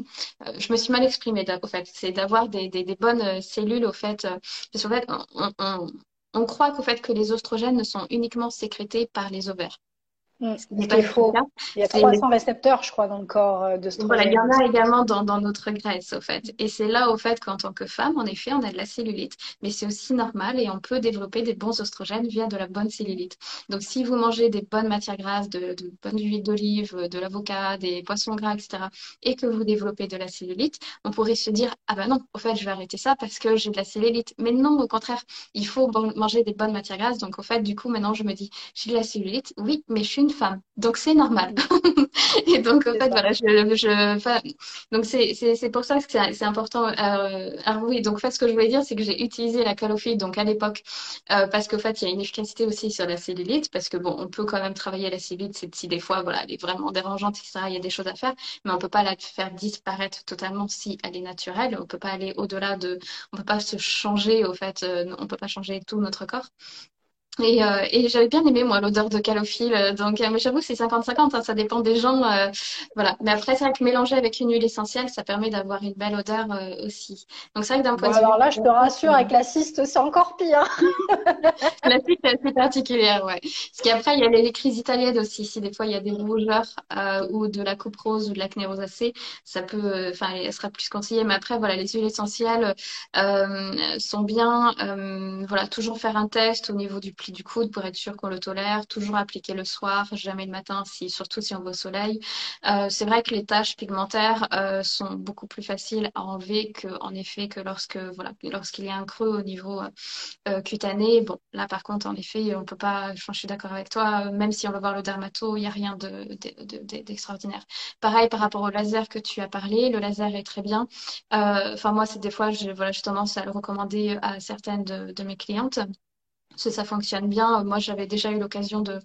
euh, je me suis mal exprimée, au fait, c'est d'avoir des, des, des, bonnes euh, cellules, au fait, euh, parce qu'en fait, on, on, on croit qu'au fait que les oestrogènes ne sont uniquement sécrétés par les ovaires. Mm. Il faux. Il y a 300 récepteurs, je crois, dans le corps euh, de Voilà, il y en a également dans, dans, notre graisse, au fait. Et c'est là, au fait, qu'en tant que femme, en effet, on a de la cellulite. Mais c'est aussi normal et on peut développer des bons oestrogènes via de la bonne cellulite. Donc, si vous mangez des bonnes matières grasses, de, de bonnes huiles d'olive, de l'avocat, des poissons gras, etc., et que vous développez de la cellulite, on pourrait se dire, ah ben non, au fait, je vais arrêter ça parce que j'ai de la cellulite. Mais non, au contraire, il faut manger des bonnes matières grasses. Donc, au fait, du coup, maintenant, je me dis, j'ai de la cellulite, oui, mais je suis une femme. Donc c'est normal. et donc en fait voilà, je, je donc c'est c'est pour ça que c'est important. Euh, alors oui, donc en fait ce que je voulais dire c'est que j'ai utilisé la calophylle donc à l'époque euh, parce qu'en fait il y a une efficacité aussi sur la cellulite parce que bon on peut quand même travailler la cellulite si des fois voilà elle est vraiment dérangeante etc. Il y a des choses à faire mais on peut pas la faire disparaître totalement si elle est naturelle. On peut pas aller au-delà de, on peut pas se changer au fait, euh, on peut pas changer tout notre corps. Et, euh, et j'avais bien aimé moi l'odeur de calophylle. Euh, donc, euh, mais j'avoue c'est 50-50, hein, ça dépend des gens. Euh, voilà. Mais après c'est vrai que mélanger avec une huile essentielle, ça permet d'avoir une belle odeur aussi. Donc c'est vrai que d'un point de vue. Alors là, je te rassure, avec la cyste, c'est encore pire. la cyste est assez particulière, ouais. Parce qu'après il y a les crises italiennes aussi. Si des fois il y a des rougeurs ou de la coupe rose ou de l'acné rosacée, ça peut, enfin, elle sera plus conseillée. Mais après voilà, les huiles essentielles sont bien. voilà, toujours faire un test au niveau du du coude pour être sûr qu'on le tolère, toujours appliquer le soir, jamais le matin, si, surtout si on va au soleil. Euh, c'est vrai que les taches pigmentaires euh, sont beaucoup plus faciles à enlever que, effet, que lorsque voilà, lorsqu'il y a un creux au niveau euh, cutané. Bon, là par contre, en effet, on peut pas. je suis d'accord avec toi. Même si on va voir le dermato, il n'y a rien d'extraordinaire. De, Pareil par rapport au laser que tu as parlé, le laser est très bien. Enfin moi, c'est des fois, je, voilà, tendance à le recommander à certaines de mes clientes ça, ça fonctionne bien. Moi, j'avais déjà eu l'occasion de,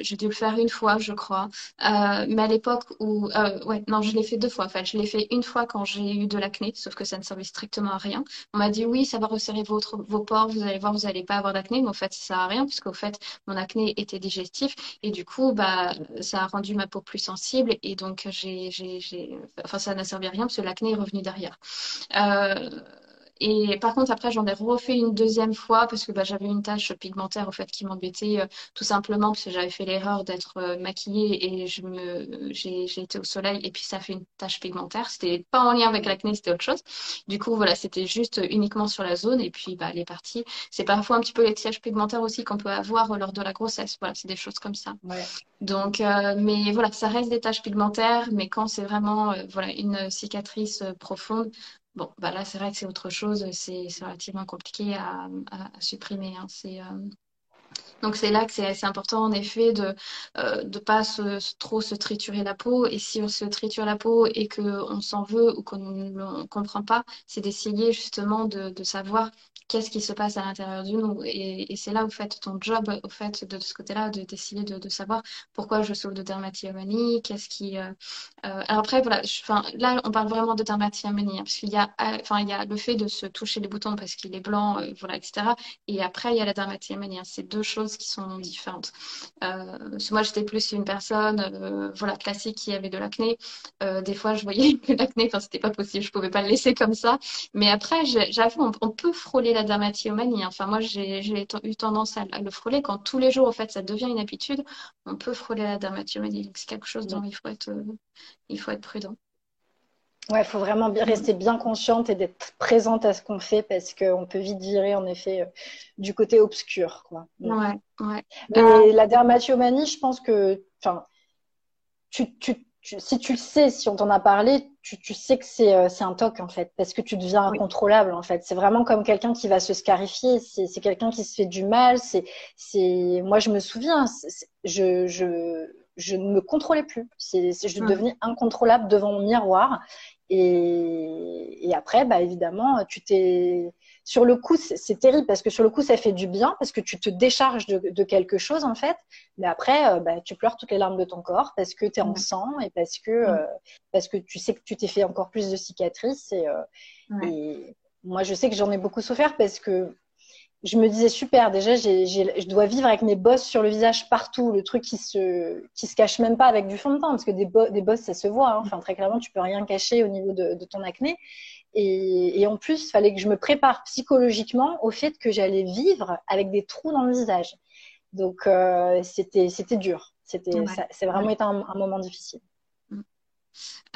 j'ai dû le faire une fois, je crois. Euh, mais à l'époque où, euh, ouais, non, je l'ai fait deux fois. En fait, je l'ai fait une fois quand j'ai eu de l'acné, sauf que ça ne servait strictement à rien. On m'a dit oui, ça va resserrer votre, vos pores, vous allez voir, vous n'allez pas avoir d'acné, mais en fait, ça sert à rien puisqu'au fait, mon acné était digestif et du coup, bah, ça a rendu ma peau plus sensible et donc j'ai, enfin, ça n'a servi à rien parce que l'acné est revenu derrière. Euh, et par contre, après, j'en ai refait une deuxième fois parce que bah, j'avais une tache pigmentaire au fait qui m'embêtait euh, tout simplement parce que j'avais fait l'erreur d'être euh, maquillée et je me, j'ai, j'ai été au soleil et puis ça fait une tache pigmentaire. C'était pas en lien avec l'acné, c'était autre chose. Du coup, voilà, c'était juste uniquement sur la zone et puis bah, elle est partie. C'est parfois un petit peu les taches pigmentaires aussi qu'on peut avoir lors de la grossesse. Voilà, c'est des choses comme ça. Ouais. Donc, euh, mais voilà, ça reste des taches pigmentaires, mais quand c'est vraiment voilà une cicatrice profonde, Bon, bah là, c'est vrai que c'est autre chose, c'est relativement compliqué à, supprimer. Hein. C'est, euh, Donc c'est là que c'est assez important en effet de ne euh, pas trop se triturer la peau. Et si on se triture la peau et qu'on s'en veut ou qu'on ne comprend pas, c'est d'essayer justement de, de savoir qu'est-ce qui se passe à l'intérieur de nous. Et, c'est là, au fait, ton job, au fait, de, ce côté-là, de d'essayer de, savoir pourquoi je souffre de dermatillomanie, qu'est-ce qui... Euh, euh, alors après, voilà, enfin, là, on parle vraiment de dermatillomanie, hein, parce qu'il y a, enfin, il y a le fait de se toucher les boutons parce qu'il est blanc, voilà, etc. Et après, il y a la dermatillomanie. Hein. c'est deux choses qui sont différentes. moi, j'étais plus une personne, voilà, classique qui avait de l'acné. des fois, je voyais que l'acné, enfin, c'était pas possible, je pouvais pas le laisser comme ça. Mais après, j'avoue, on, on peut frôler la dermatillomanie. Enfin, moi, j'ai eu tendance à, le frôler. Quand tous les jours, en fait, ça devient une habitude, on peut frôler la dermatillomanie. C'est quelque chose dont il faut être, euh, il faut être prudent. Ouais, il faut vraiment bien, rester bien consciente et d'être présente à ce qu'on fait parce qu'on peut vite virer, en effet, euh, du côté obscur. Quoi. Ouais, ouais. Mais euh, la dermatillomanie, je pense que, enfin, tu, tu si tu le sais, si on t'en a parlé, tu, tu sais que c'est euh, un toc en fait, parce que tu deviens incontrôlable en fait. C'est vraiment comme quelqu'un qui va se scarifier, c'est quelqu'un qui se fait du mal. C'est, moi je me souviens, je, je, je ne me contrôlais plus. C'est, je devenais incontrôlable devant mon miroir. Et, et après, bah évidemment, tu t'es sur le coup, c'est terrible parce que sur le coup, ça fait du bien parce que tu te décharges de, quelque chose en fait. Mais après, euh, bah, tu pleures toutes les larmes de ton corps parce que tu es en sang et parce que, euh, parce que tu sais que tu t'es fait encore plus de cicatrices. Et, euh, et moi, je sais que j'en ai beaucoup souffert parce que je me disais super, déjà, je dois vivre avec mes bosses sur le visage partout, le truc qui se, qui se cache même pas avec du fond de teint, parce que des, des bosses, ça se voit. Hein. Enfin, très clairement, tu peux rien cacher au niveau de, de ton acné. Et, en plus, il fallait que je me prépare psychologiquement au fait que j'allais vivre avec des trous dans le visage. Donc, euh, c'était dur. C'était, c'est vraiment été un moment difficile.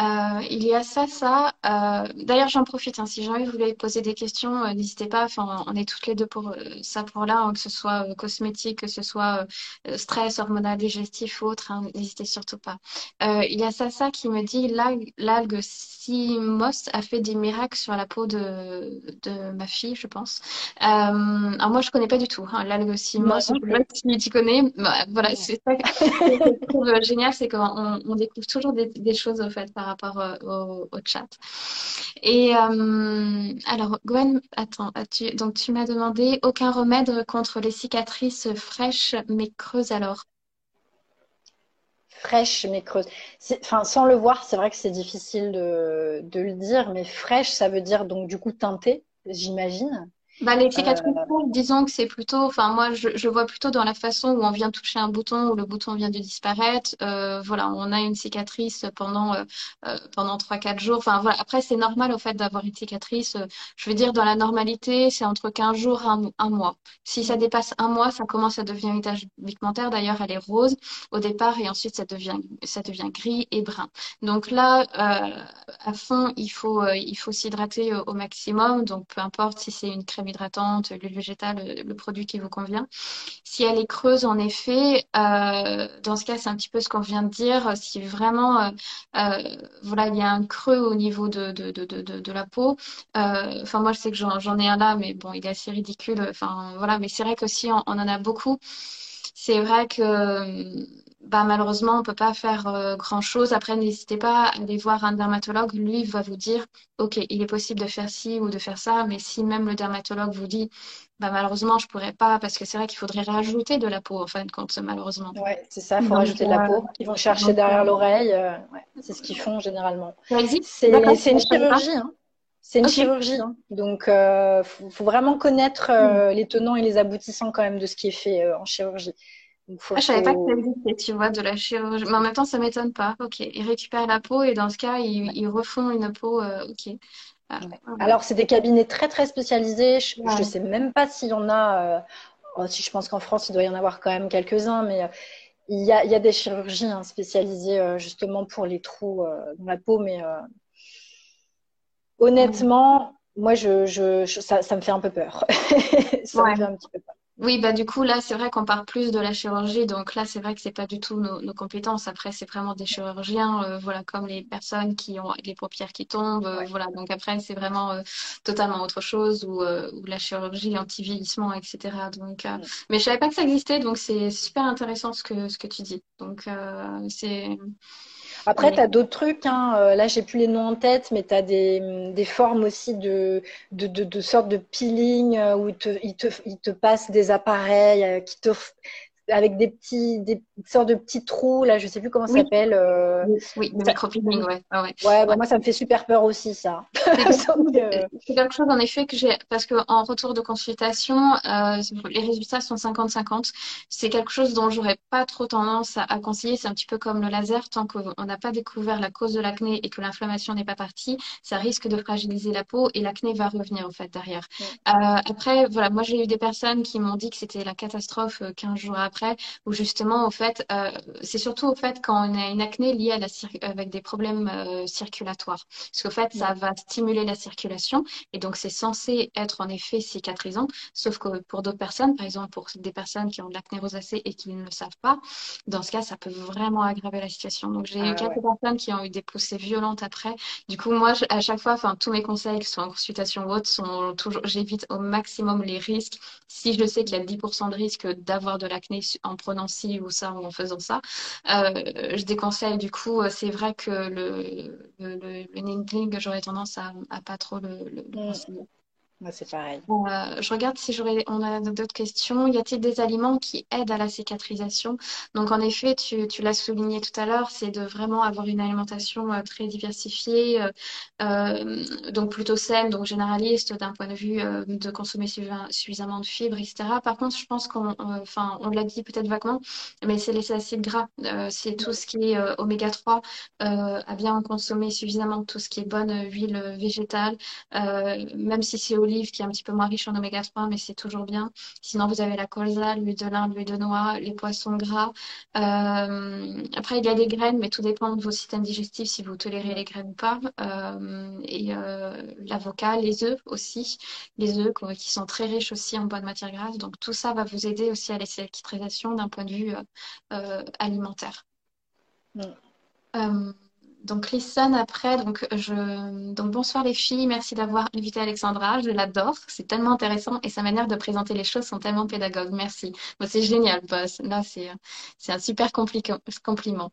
Euh, il y a ça, ça. Euh, d'ailleurs, j'en profite. Hein, si jamais vous voulez poser des questions, euh, n'hésitez pas. Enfin, on est toutes les deux pour ça, pour là, hein, que ce soit cosmétique, que ce soit stress, hormonal, digestif ou autre. Hein, n'hésitez surtout pas. il y a ça, ça qui me dit l'algue Simos a fait des miracles sur la peau de, de ma fille, je pense. alors moi, je connais pas du tout l'algue Simos. Je sais pas si tu connais. Bah, voilà, c'est ça que je trouve génial, c'est qu'on on découvre toujours des, des choses par rapport euh, au, chat. Et euh, alors, Gwen, attends, tu, donc tu m'as demandé aucun remède contre les cicatrices fraîches mais creuses alors? Fraîches mais creuses. Enfin, sans le voir, c'est vrai que c'est difficile de, de, le dire, mais fraîche, ça veut dire donc du coup teintée, j'imagine. Bah, les cicatrices, euh... disons que c'est plutôt, enfin moi je, je, vois plutôt dans la façon où on vient toucher un bouton, où le bouton vient de disparaître. Euh, voilà, on a une cicatrice pendant euh, euh pendant trois quatre jours. Enfin voilà, après c'est normal au fait d'avoir une cicatrice. Euh, je veux dire dans la normalité, c'est entre 15 jours et un, mois. Si ça dépasse un mois, ça commence à devenir une tache pigmentaire. D'ailleurs, elle est rose au départ et ensuite ça devient ça devient gris et brun. Donc là, euh, à fond, il faut il faut s'hydrater au maximum. Donc peu importe si c'est une crème hydratante, l'huile végétale, le, produit qui vous convient. Si elle est creuse, en effet, euh, dans ce cas, c'est un petit peu ce qu'on vient de dire. Si vraiment, euh, euh, voilà, il y a un creux au niveau de, de, de, de, de la peau. Enfin, moi, je sais que j'en ai un là, mais bon, il est assez ridicule. Enfin, voilà, mais c'est vrai qu'aussi, on, on en a beaucoup. C'est vrai que bah, malheureusement, on peut pas faire euh, grand-chose. Après, n'hésitez pas à aller voir un dermatologue. Lui, il va vous dire, OK, il est possible de faire ci ou de faire ça. Mais si même le dermatologue vous dit, bah, malheureusement, je pourrais pas, parce que c'est vrai qu'il faudrait rajouter de la peau, en fin de compte, malheureusement. Oui, c'est ça, il faut rajouter de la peau. Ils vont chercher derrière l'oreille. Euh, c'est ce qu'ils font généralement. C'est une chirurgie. Hein. C'est une chirurgie. Hein. Donc, il euh, faut, vraiment connaître hmm. les tenants et les aboutissants quand même de ce qui est fait en chirurgie. Ah, je savais pas que ça existait, tu vois, de la chirurgie. Mais en même temps, ça m'étonne pas. Ok, ils récupèrent la peau et dans ce cas, ils, refont une peau. Euh, ok. Ah, Alors, c'est des cabinets très très spécialisés. Je ne sais même pas s'il y en a. Euh, oh, si je pense qu'en France, il doit y en avoir quand même quelques-uns, mais euh, il, y a, il y, a, des chirurgies hein, spécialisées justement pour les trous dans la peau. Mais honnêtement, moi, je, je, ça, ça, me fait un peu peur. ça me fait un petit peu peur. Oui, bah du coup là c'est vrai qu'on parle plus de la chirurgie, donc là c'est vrai que c'est pas du tout nos, compétences. Après c'est vraiment des chirurgiens, euh, voilà comme les personnes qui ont les paupières qui tombent, euh, voilà. Donc après c'est vraiment euh, totalement autre chose ou, ou la chirurgie anti-vieillissement, etc. Donc mais je savais pas que ça existait, donc c'est super intéressant ce que ce que tu dis. Donc c'est après, tu as d'autres trucs. Hein. Euh, là, j'ai plus les noms en tête, mais tu as des, des, formes aussi de, de, de, de sortes de peeling euh, où ils te, ils te, ils te passent des appareils euh, qui te avec des petits, des sortes de petits trous, là, je sais plus comment ça s'appelle. Euh... Oui, des micro-peeling, ouais. Ah ouais, ouais, bah, moi, ça me fait super peur aussi, ça. Euh, c'est quelque chose, en effet, que j'ai, parce que en retour de consultation, euh, les résultats sont 50-50. C'est quelque chose dont j'aurais pas trop tendance à, conseiller. C'est un petit peu comme le laser. Tant qu'on n'a pas découvert la cause de l'acné et que l'inflammation n'est pas partie, ça risque de fragiliser la peau et l'acné va revenir, en fait, derrière. Euh, après, voilà, moi, j'ai eu des personnes qui m'ont dit que c'était la catastrophe 15 jours après après, où justement, au fait, euh, c'est surtout au fait quand on a une acné liée à la avec des problèmes euh, circulatoires. Parce qu'au fait, ça va stimuler la circulation et donc c'est censé être en effet cicatrisant. Sauf que pour d'autres personnes, par exemple pour des personnes qui ont de l'acné rosacée et qui ne le savent pas, dans ce cas, ça peut vraiment aggraver la situation. Donc j'ai eu ah quelques personnes qui ont eu des poussées violentes après. Du coup, moi, à chaque fois, enfin, tous mes conseils, que ce soit en consultation ou autre, sont toujours, j'évite au maximum les risques. Si je sais qu'il y a 10% de risque d'avoir de l'acné en prenant ci ou ça ou en faisant ça. Euh, je déconseille du coup, euh, c'est vrai que le, le, le, j'aurais tendance à, à pas trop le, le mm c'est pareil. Euh, je regarde si on a d'autres questions. Y a-t-il des aliments qui aident à la cicatrisation? Donc en effet, tu, l'as souligné tout à l'heure, c'est de vraiment avoir une alimentation euh, très diversifiée, euh, donc plutôt saine, donc généraliste d'un point de vue de consommer suffisamment de fibres, etc. Par contre, je pense qu'on, enfin, on l'a dit peut-être vaguement, mais c'est les acides gras, c'est tout ce qui est oméga 3, à bien consommer suffisamment tout ce qui est bonne huile végétale, même si c'est qui est un petit peu moins riche en oméga 3, mais c'est toujours bien. Sinon, vous avez la colza, l'huile de lin, l'huile de noix, les poissons gras. Euh, après, il y a des graines, mais tout dépend de vos systèmes digestifs, si vous tolérez les graines ou pas. Euh, et euh, l'avocat, les œufs aussi. Les œufs qui sont très riches aussi en bonnes matières grasses. Donc, tout ça va vous aider aussi à la cicatrisation d'un point de vue alimentaire. Mm donc Listen après, donc je donc bonsoir les filles, merci d'avoir invité Alexandra, je l'adore, c'est tellement intéressant et sa manière de présenter les choses sont tellement pédagogues, merci. C'est génial, boss. Là c'est c'est un super compliment.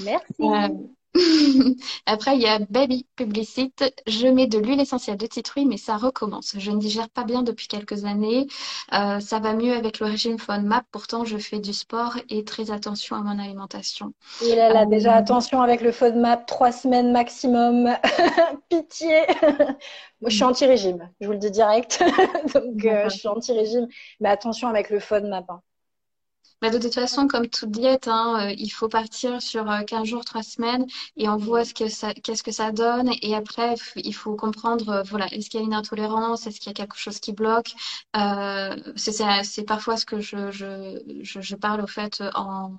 Merci. Euh, Après, il y a Baby Publicite. Je mets de l'huile essentielle de citrouille, mais ça recommence. Je ne digère pas bien depuis quelques années. Euh, ça va mieux avec le régime FODMAP. Pourtant, je fais du sport et très attention à mon alimentation. Il a euh, déjà attention avec le FODMAP, trois semaines maximum. Pitié. Moi, je suis anti-régime. Je vous le dis direct. Donc, euh, je suis anti-régime. Mais attention avec le FODMAP. Hein. Bah, de toute façon, comme toute diète, hein, euh, il faut partir sur 15 euh, jours, 3 semaines et on voit ce que ça, qu'est-ce que ça donne. Et après, il faut comprendre, euh, voilà, est-ce qu'il y a une intolérance, est-ce qu'il y a quelque chose qui bloque. Euh, c'est, c'est, parfois ce que je, je, je, je, parle au fait en,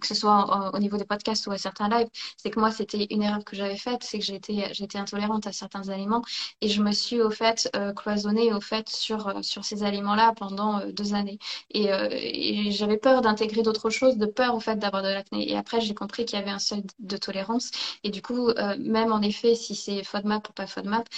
que ce soit au niveau des podcasts ou à certains lives, c'est que moi, c'était une erreur que j'avais faite, c'est que j'étais j'étais intolérante à certains aliments et je me suis au fait euh, cloisonnée au fait sur euh, sur ces aliments-là pendant euh, deux années et, et j'avais peur d'intégrer d'autres choses, de peur au fait d'avoir de l'acné. Et après, j'ai compris qu'il y avait un seuil de tolérance et du coup, même en effet, si c'est FODMAP ou pas FODMAP,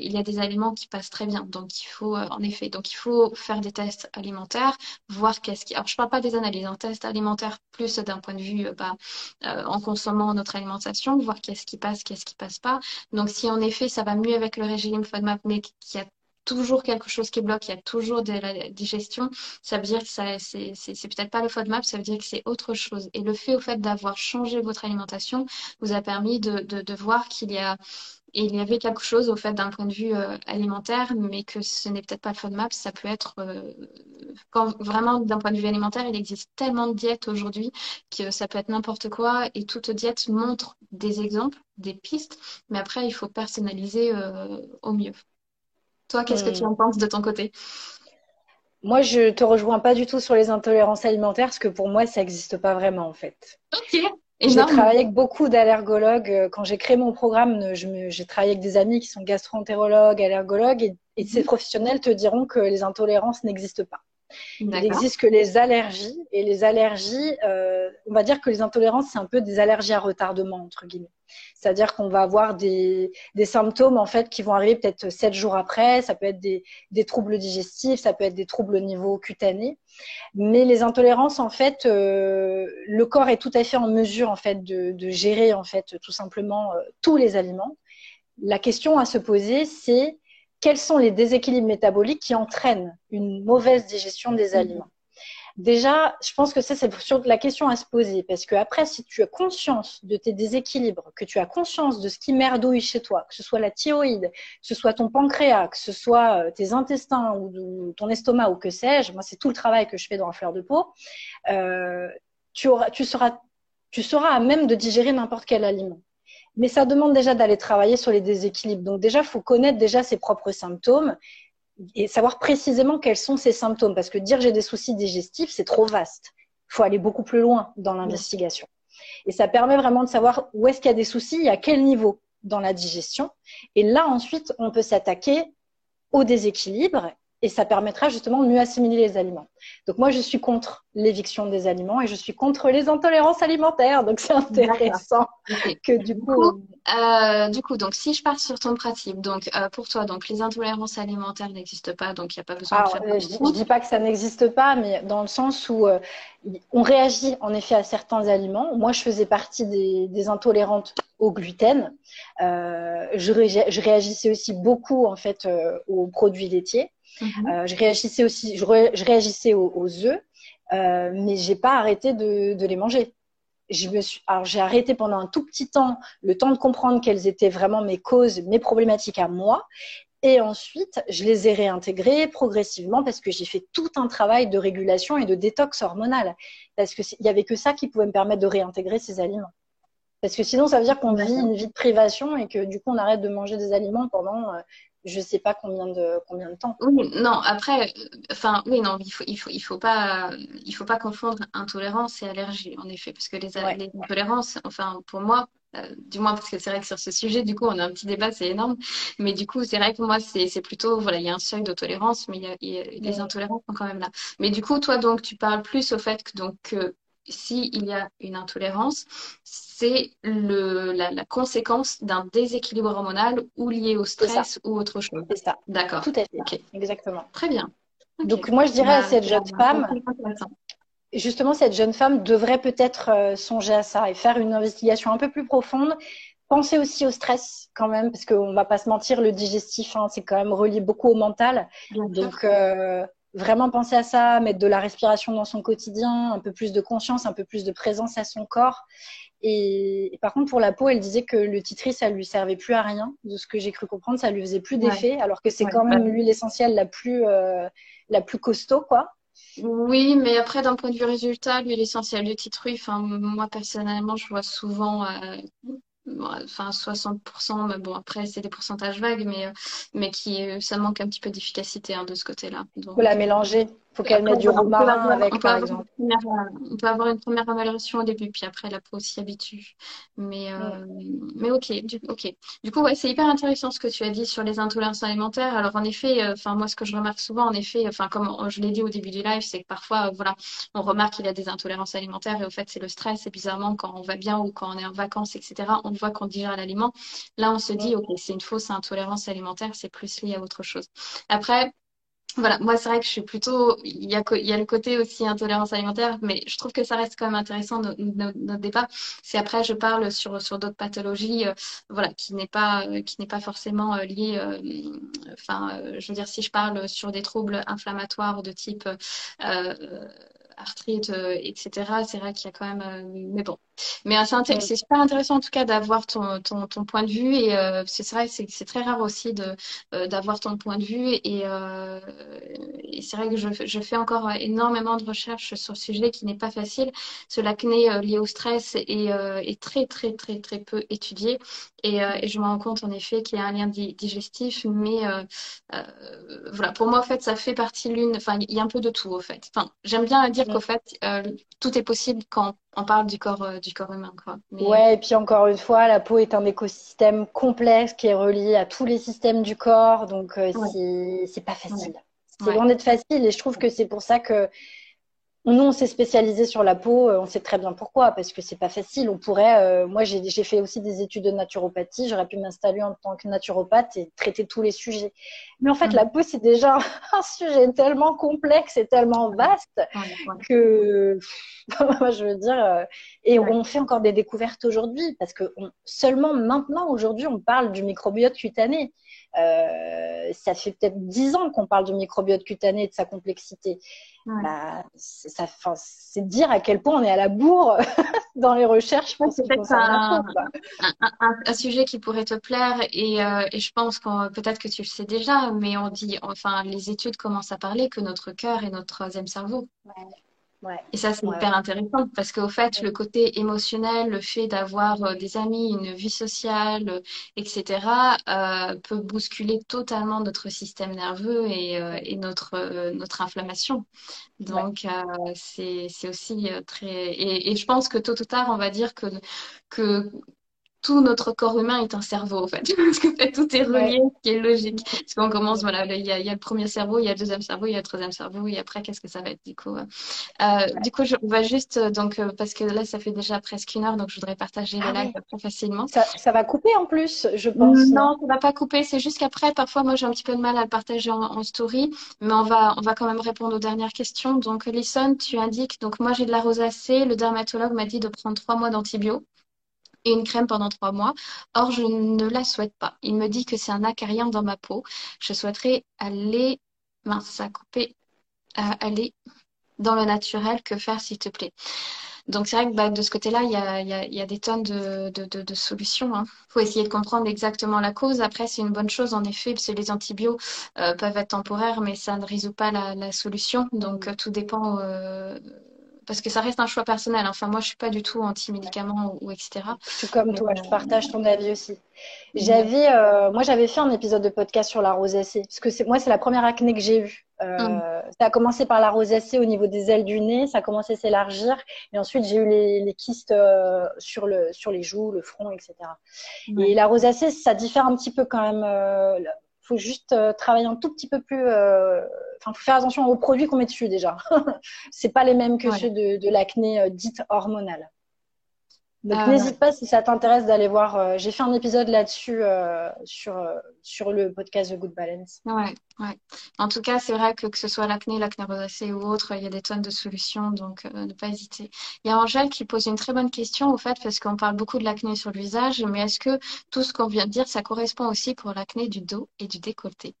il y a des aliments qui passent très bien. Donc il faut en effet, donc il faut faire des tests alimentaires, voir qu'est-ce qui. Alors je parle pas des analyses, un test alimentaire plus d'un point de vue bah, en consommant notre alimentation, voir qu'est-ce qui passe, qu'est-ce qui passe pas. Donc si en effet ça va mieux avec le régime FODMAP, mais qu'il y a toujours quelque chose qui bloque, il y a toujours de la digestion, ça veut dire que ça, c'est, c'est, peut-être pas le FODMAP, ça veut dire que c'est autre chose. Et le fait au fait d'avoir changé votre alimentation vous a permis de voir qu'il y a il y avait quelque chose au fait d'un point de vue euh, alimentaire, mais que ce n'est peut-être pas le FODMAP, ça peut être euh, quand vraiment d'un point de vue alimentaire, il existe tellement de diètes aujourd'hui que ça peut être n'importe quoi et toute diète montre des exemples, des pistes, mais après il faut personnaliser euh, au mieux. Toi, qu'est-ce que tu hmm. en penses de ton côté? Moi, je te rejoins pas du tout sur les intolérances alimentaires parce que pour moi, ça n'existe pas vraiment en fait. Ok. J'ai travaillé avec beaucoup d'allergologues. Euh, quand j'ai créé mon programme, j'ai travaillé avec des amis qui sont gastro-entérologues, allergologues, et, et ces mhm. professionnels te diront que les intolérances n'existent pas. Il n'existe que les allergies, et les allergies, euh, on va dire que les intolérances, c'est un peu des allergies à retardement, entre guillemets. C'est-à-dire qu'on va avoir des, des, symptômes en fait qui vont arriver peut-être sept jours après. Ça peut être des, des, troubles digestifs, ça peut être des troubles au niveau cutané. Mais les intolérances, en fait, euh, le corps est tout à fait en mesure en fait de, de gérer en fait tout simplement euh, tous les aliments. La question à se poser, c'est quels sont les déséquilibres métaboliques qui entraînent une mauvaise digestion des mhm. aliments? Déjà, je pense que ça, c'est la question à se poser. Parce que après, si tu as conscience de tes déséquilibres, que tu as conscience de ce qui merdouille chez toi, que ce soit la thyroïde, que ce soit ton pancréas, que ce soit euh, tes intestins ou, ton estomac ou que sais-je, moi, c'est tout le travail que je fais dans la fleur de peau, euh, tu, auras, tu, seras, tu seras à même de digérer n'importe quel aliment. Mais ça demande déjà d'aller travailler sur les déséquilibres. Donc déjà, il faut connaître déjà ses propres symptômes et savoir précisément quels sont ces symptômes. Parce que dire j'ai des soucis digestifs, c'est trop vaste. Il faut aller beaucoup plus loin dans l'investigation. Et ça permet vraiment de savoir où est-ce qu'il y a des soucis et à quel niveau dans la digestion. Et là, ensuite, on peut s'attaquer au déséquilibre et ça permettra justement de mieux assimiler les aliments. Donc moi, je suis contre l'éviction des aliments et je suis contre les intolérances alimentaires. Donc c'est intéressant que du coup, euh, du coup, donc si je pars sur ton principe, donc euh, pour toi, donc les intolérances alimentaires n'existent pas, donc il n'y a pas besoin de faire. Euh, je, ne dis pas que ça n'existe pas, mais dans le sens où euh, on réagit en effet à certains aliments. Moi, je faisais partie des, des intolérantes au gluten. Je, je, réagissais aussi beaucoup en fait aux produits laitiers. Mhm. Euh, je réagissais aussi, je, réagissais aux, aux œufs, euh, mais j'ai pas arrêté de, de les manger. Je me suis, alors j'ai arrêté pendant un tout petit temps, le temps de comprendre quelles étaient vraiment mes causes, mes problématiques à moi. Et ensuite, je les ai réintégrées progressivement parce que j'ai fait tout un travail de régulation et de détox hormonal. Parce qu'il n'y avait que ça qui pouvait me permettre de réintégrer ces aliments. Parce que sinon, ça veut dire qu'on vit une vie de privation et que du coup, on arrête de manger des aliments pendant euh, je sais pas combien de combien de temps. Oui, non, après, enfin, oui, non, il faut, il faut, il faut pas, il faut pas confondre intolérance et allergie, en effet, parce que les, les intolérances, enfin, pour moi, euh, du moins parce que c'est vrai que sur ce sujet, du coup, on a un petit débat, c'est énorme, mais du coup, c'est vrai que moi, c'est plutôt, voilà, il y a un seuil d'autolérance, mais il y a, les intolérances sont quand même là. Mais du coup, toi, donc, tu parles plus au fait que donc s'il y a une intolérance, c'est la, la, conséquence d'un déséquilibre hormonal ou lié au stress ou autre chose. C'est ça. D'accord. Tout à fait. Exactement. Très bien. Donc moi, je dirais à bah, cette jeune femme, justement, cette jeune femme devrait peut-être euh, songer à ça et faire une investigation un peu plus profonde. Pensez aussi au stress quand même, parce qu'on va pas se mentir, le digestif, hein, c'est quand même relié beaucoup au mental. Donc, euh, vraiment penser à ça, mettre de la respiration dans son quotidien, un peu plus de conscience, un peu plus de présence à son corps. Et, par contre, pour la peau, elle disait que le titri, ça lui servait plus à rien, de ce que j'ai cru comprendre, ça lui faisait plus d'effet, alors que c'est quand même l'huile essentielle la plus, euh, la plus costaud, quoi. Oui, mais après, d'un point de vue résultat, l'huile essentielle du titri, enfin, moi personnellement, je vois souvent euh, enfin 60%, mais bon après c'est des pourcentages vagues, mais, mais qui ça manque un petit peu d'efficacité hein, de ce côté-là. Il faut la mélanger. Faut qu'elle mette du romarin avec, par exemple. on peut avoir une première amélioration au début, puis après la peau s'y habitue. Mais, euh, mais ok, du, ok. Du coup, ouais, c'est hyper intéressant ce que tu as dit sur les intolérances alimentaires. Alors en effet, euh, moi ce que je remarque souvent, en effet, enfin comme je l'ai dit au début du live, c'est que parfois, voilà, on remarque qu'il y a des intolérances alimentaires et au fait c'est le stress. Et bizarrement, quand on va bien ou quand on est en vacances, etc., on voit qu'on digère l'aliment. Là, on se dit, ok, c'est une fausse intolérance alimentaire, c'est plus lié à autre chose. Après, voilà, moi c'est vrai que je suis plutôt, il y a, il y a le côté aussi intolérance alimentaire, mais je trouve que ça reste quand même intéressant notre débat. C'est après je parle sur sur d'autres pathologies, euh, voilà, qui n'est pas qui n'est pas forcément euh, lié. Euh, enfin, je veux dire si je parle sur des troubles inflammatoires de type arthrite, etc. C'est vrai qu'il y a quand même, mais bon, mais c'est super intéressant en tout cas d'avoir ton, ton, ton, point de vue. Et euh, c'est vrai, c'est très rare aussi euh, d'avoir ton point de vue. Et, euh, et c'est vrai que je, je, fais encore énormément de recherches sur ce sujet qui n'est pas facile. Ce l'acné lié au stress est, est, très très très très peu étudié. Et, et je me rends compte en effet qu'il y a un lien digestif, mais voilà, pour moi en fait ça fait partie l'une, enfin il y a un peu de tout au fait. Enfin j'aime bien dire qu'au fait tout est possible quand on parle du corps, euh, du corps humain. Quoi. Ouais, et puis encore une fois, la peau est un écosystème complexe qui est relié à tous les systèmes du corps, donc euh, c'est pas facile. C'est loin d'être facile, et je trouve que c'est pour ça que nous, on s'est spécialisé sur la peau. Euh, on sait très bien pourquoi, parce que c'est pas facile. On pourrait, euh, moi, j'ai fait aussi des études de naturopathie. J'aurais pu m'installer en tant que naturopathe et traiter tous les sujets. Mais en fait, la peau, c'est déjà un sujet tellement complexe et tellement vaste que, moi, je veux dire, euh, et on fait encore des découvertes aujourd'hui, parce que seulement maintenant, aujourd'hui, on parle du microbiote cutané. Euh, ça fait peut-être dix ans qu'on parle du microbiote cutané et de sa complexité. Bah, c'est dire à quel point on est à la bourre dans les recherches. C'est peut-être un, un, sujet qui pourrait te plaire et, euh, et je pense que peut-être que tu le sais déjà, mais on dit, enfin, les études commencent à parler que notre cœur est notre troisième cerveau. Et ça, c'est hyper intéressant parce qu'au fait, le côté émotionnel, le fait d'avoir euh, des amis, une vie sociale, euh, etc., euh, peut bousculer totalement notre système nerveux et, et notre, notre inflammation. Donc, c'est aussi très... Et, et, je pense que tôt ou tard, on va dire que, que tout notre corps humain est un cerveau, en fait. Parce que fait, tout est relié, ce qui est logique. Parce qu'on commence, voilà, il y, a, le premier cerveau, il y a le deuxième cerveau, il y a le troisième cerveau, et après, qu'est-ce que ça va être, du coup euh, Du coup, je, on va juste, euh, donc, euh, parce que là, ça fait déjà presque une heure, donc je voudrais partager ah, le live facilement. Ça, ça, va couper en plus, je pense. Non, ça va pas couper, c'est juste qu'après, parfois, moi, j'ai un petit peu de mal à le partager en, story, mais on va, on va quand même répondre aux dernières questions. Donc, Lison, tu indiques, donc, moi, j'ai de la rosacée, le dermatologue m'a dit de prendre trois mois d'antibio et une crème pendant trois mois. Or, je ne la souhaite pas. Il me dit que c'est un acarien dans ma peau. Je souhaiterais aller, mince, ça a coupé, euh, aller dans le naturel. Que faire, s'il te plaît? Donc c'est vrai que bah, de ce côté-là, il y a, y, a, y a, des tonnes de, de, de, de solutions. Il hein. faut essayer de comprendre exactement la cause. Après, c'est une bonne chose, en effet, parce que les antibiotiques euh, peuvent être temporaires, mais ça ne résout pas la, la solution. Donc tout dépend euh, parce que ça reste un choix personnel. Enfin, moi, je suis pas du tout anti-médicaments ou, etc. Je suis comme toi, je partage ton avis aussi. J'avais, euh, moi, j'avais fait un épisode de podcast sur la rosacée, parce que c'est, moi, c'est la première acné que j'ai eue. Euh, mm. Ça a commencé par la rosacée au niveau des ailes du nez, ça a commencé à s'élargir, et ensuite j'ai eu les, les kystes euh, sur le, sur les joues, le front, etc. Et la rosacée, ça diffère un petit peu quand même faut juste euh, travailler un tout petit peu plus. Euh, enfin, faut faire attention aux produits qu'on met dessus déjà. c'est pas les mêmes que ceux de, de l'acné euh, dite hormonale. Donc ah, n'hésite pas si ça t'intéresse d'aller voir. Euh, j'ai fait un épisode là-dessus euh, sur euh, sur le podcast The Good Balance. Ouais, ouais. En tout cas, c'est vrai que que ce soit l'acné, l'acné rosacée ou autre, il y a des tonnes de solutions, donc ne pas hésiter. Il y a Angèle qui pose une très bonne question au fait parce qu'on parle beaucoup de l'acné sur le visage, mais est-ce que tout ce qu'on vient de dire, ça correspond aussi pour l'acné du dos et du décolleté?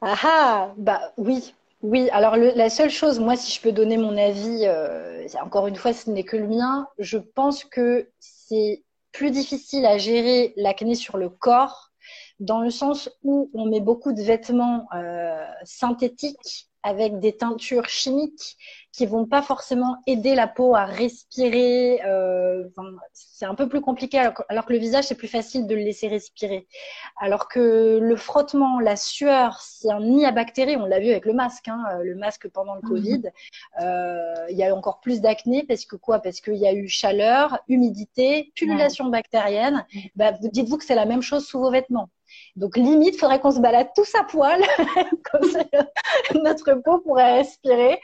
Ah ah, bah oui, oui, alors la seule chose, moi, si je peux donner mon avis, euh, encore une fois, ce n'est que le mien, je pense que c'est plus difficile à gérer l'acné sur le corps, dans le sens où on met beaucoup de vêtements euh, synthétiques avec des teintures chimiques qui vont pas forcément aider la peau à respirer. Euh, c'est un peu plus compliqué, alors que, le visage, c'est plus facile de le laisser respirer. Alors que le frottement, la sueur, c'est un nid à bactéries. On l'a vu avec le masque, hein, le masque pendant le mhm. Covid. Euh, il y a eu encore plus d'acné parce que quoi? Parce qu'il y a eu chaleur, humidité, pullulation bactérienne. Bah, dites-vous que c'est la même chose sous vos vêtements. Donc limite, faudrait qu'on se balade tous à poil, comme ça, notre peau pourrait respirer.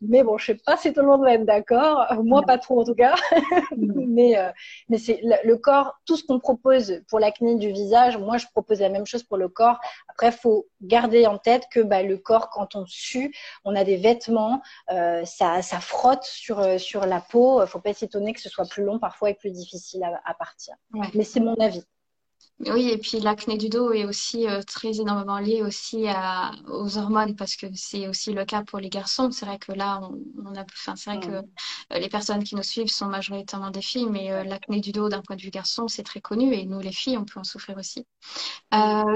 Mais bon, je sais pas si tout le monde va être d'accord. Moi, pas trop en tout cas. mais euh, mais c'est le corps, tout ce qu'on propose pour l'acné du visage, moi je propose la même chose pour le corps. Après, faut garder en tête que bah, le corps, quand on sue, on a des vêtements, euh, ça, ça frotte sur euh, sur la peau. Faut pas s'étonner que ce soit plus long parfois et plus difficile à, à partir. Mais c'est mon avis. Oui, et puis l'acné du dos est aussi euh, très énormément lié aussi à, aux hormones parce que c'est aussi le cas pour les garçons. C'est vrai que là, on, a, enfin, c'est vrai que euh, les personnes qui nous suivent sont majoritairement des filles, mais euh, l'acné du dos d'un point de vue garçon, c'est très connu et nous, les filles, on peut en souffrir aussi.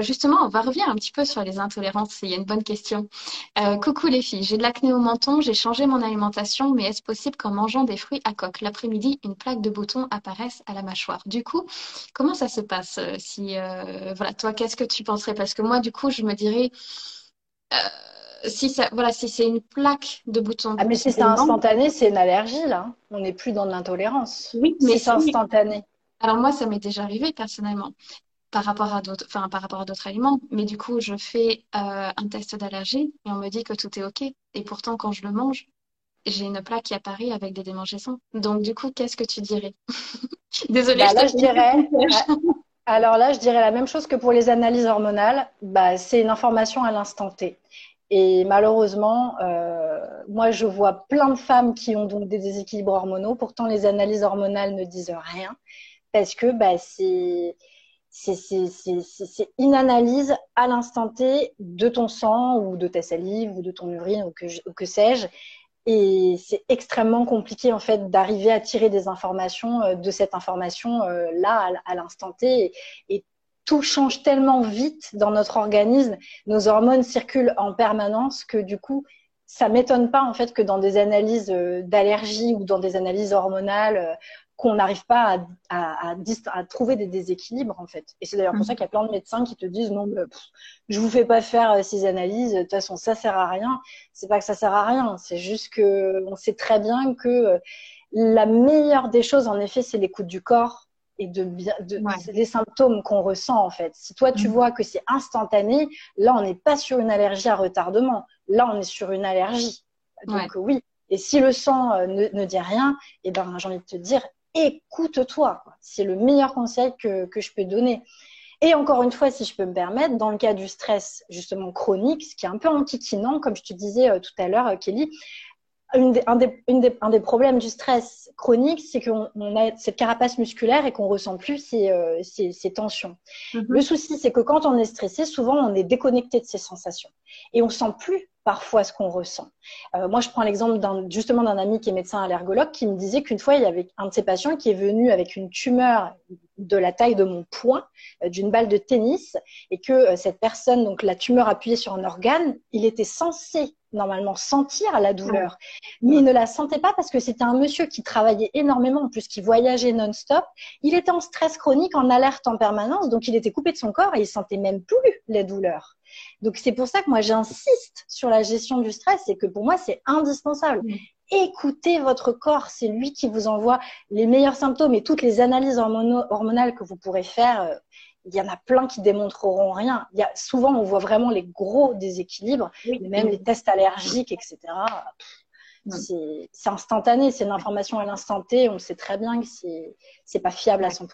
justement, on va revenir un petit peu sur les intolérances. Il y a une bonne question. coucou les filles, j'ai de l'acné au menton, j'ai changé mon alimentation, mais est-ce possible qu'en mangeant des fruits à coque, l'après-midi, une plaque de boutons apparaisse à la mâchoire? Du coup, comment ça se passe? Si, euh, voilà, toi, qu'est-ce que tu penserais? Parce que moi, du coup, je me dirais, euh, si ça, voilà, si c'est une plaque de bouton. Ah, mais si c'est instantané, c'est une allergie, là. On n'est plus dans l'intolérance. Oui, mais c'est instantané. Alors moi, ça m'est déjà arrivé personnellement par rapport à d'autres, enfin par rapport à d'autres aliments. Mais du coup, je fais euh, un test d'allergie et on me dit que tout est ok. Et pourtant, quand je le mange, j'ai une plaque qui apparaît avec des démangeaisons. Donc du coup, qu'est-ce que tu dirais? Désolée. Bah, là, je dirais. Alors là, je dirais la même chose que pour les analyses hormonales. Bah, c'est une information à l'instant T. Et malheureusement, euh, moi, je vois plein de femmes qui ont donc des déséquilibres hormonaux. Pourtant, les analyses hormonales ne disent rien parce que bah, c'est une analyse à l'instant T de ton sang ou de ta salive ou de ton urine ou que, ou que sais-je. Et c'est extrêmement compliqué en fait d'arriver à tirer des informations euh, de cette information euh, là à, l'instant T. Et, tout change tellement vite dans notre organisme, nos hormones circulent en permanence que du coup, ça m'étonne pas en fait que dans des analyses euh, d'allergie ou dans des analyses hormonales qu'on n'arrive pas à, à, trouver des déséquilibres en fait. Et c'est d'ailleurs pour mmh. ça qu'il y a plein de médecins qui te disent non, mais, je vous fais pas faire euh, ces analyses. De toute façon, ça sert à rien. C'est pas que ça sert à rien, c'est juste que on sait très bien que euh, la meilleure des choses, en effet, c'est l'écoute du corps et de bien, de, les symptômes qu'on ressent en fait. Si toi tu mmh. vois que c'est instantané, là on n'est pas sur une allergie à retardement. Là on est sur une allergie. Donc oui. Et si le sang euh, ne, ne dit rien, eh ben j'ai envie de te dire, écoute-toi. C'est le meilleur conseil que, je peux donner. Et encore une fois, si je peux me permettre, dans le cas du stress justement chronique, ce qui est un peu antiquinant, comme je te disais euh, tout à l'heure, Kelly, un, des, un, des, problèmes du stress chronique, c'est qu'on a cette carapace musculaire et qu'on ressent plus ces, euh, ces, tensions. Mm-hmm. Le souci, c'est que quand on est stressé, souvent on est déconnecté de ces sensations et on sent plus parfois ce qu'on ressent. Euh, moi, je prends l'exemple justement d'un ami qui est médecin allergologue qui me disait qu'une fois, il y avait un de ses patients qui est venu avec une tumeur de la taille de mon poing, euh, d'une balle de tennis, et que euh, cette personne, donc la tumeur appuyée sur un organe, il était censé normalement sentir la douleur, mais il ne la sentait pas parce que c'était un monsieur qui travaillait énormément, en plus qui voyageait non-stop. Il était en stress chronique, en alerte en permanence, donc il était coupé de son corps et il sentait même plus les douleurs. Donc c'est pour ça que moi j'insiste sur la gestion du stress et que pour moi c'est indispensable. Écoutez votre corps, c'est lui qui vous envoie les meilleurs symptômes et toutes les analyses hormonales que vous pourrez faire. Il y en a plein qui démontreront rien. Il y a, souvent, on voit vraiment les gros déséquilibres, même les tests allergiques, etc. C'est instantané, c'est une information à l'instant T. On sait très bien que c'est pas fiable à 100%.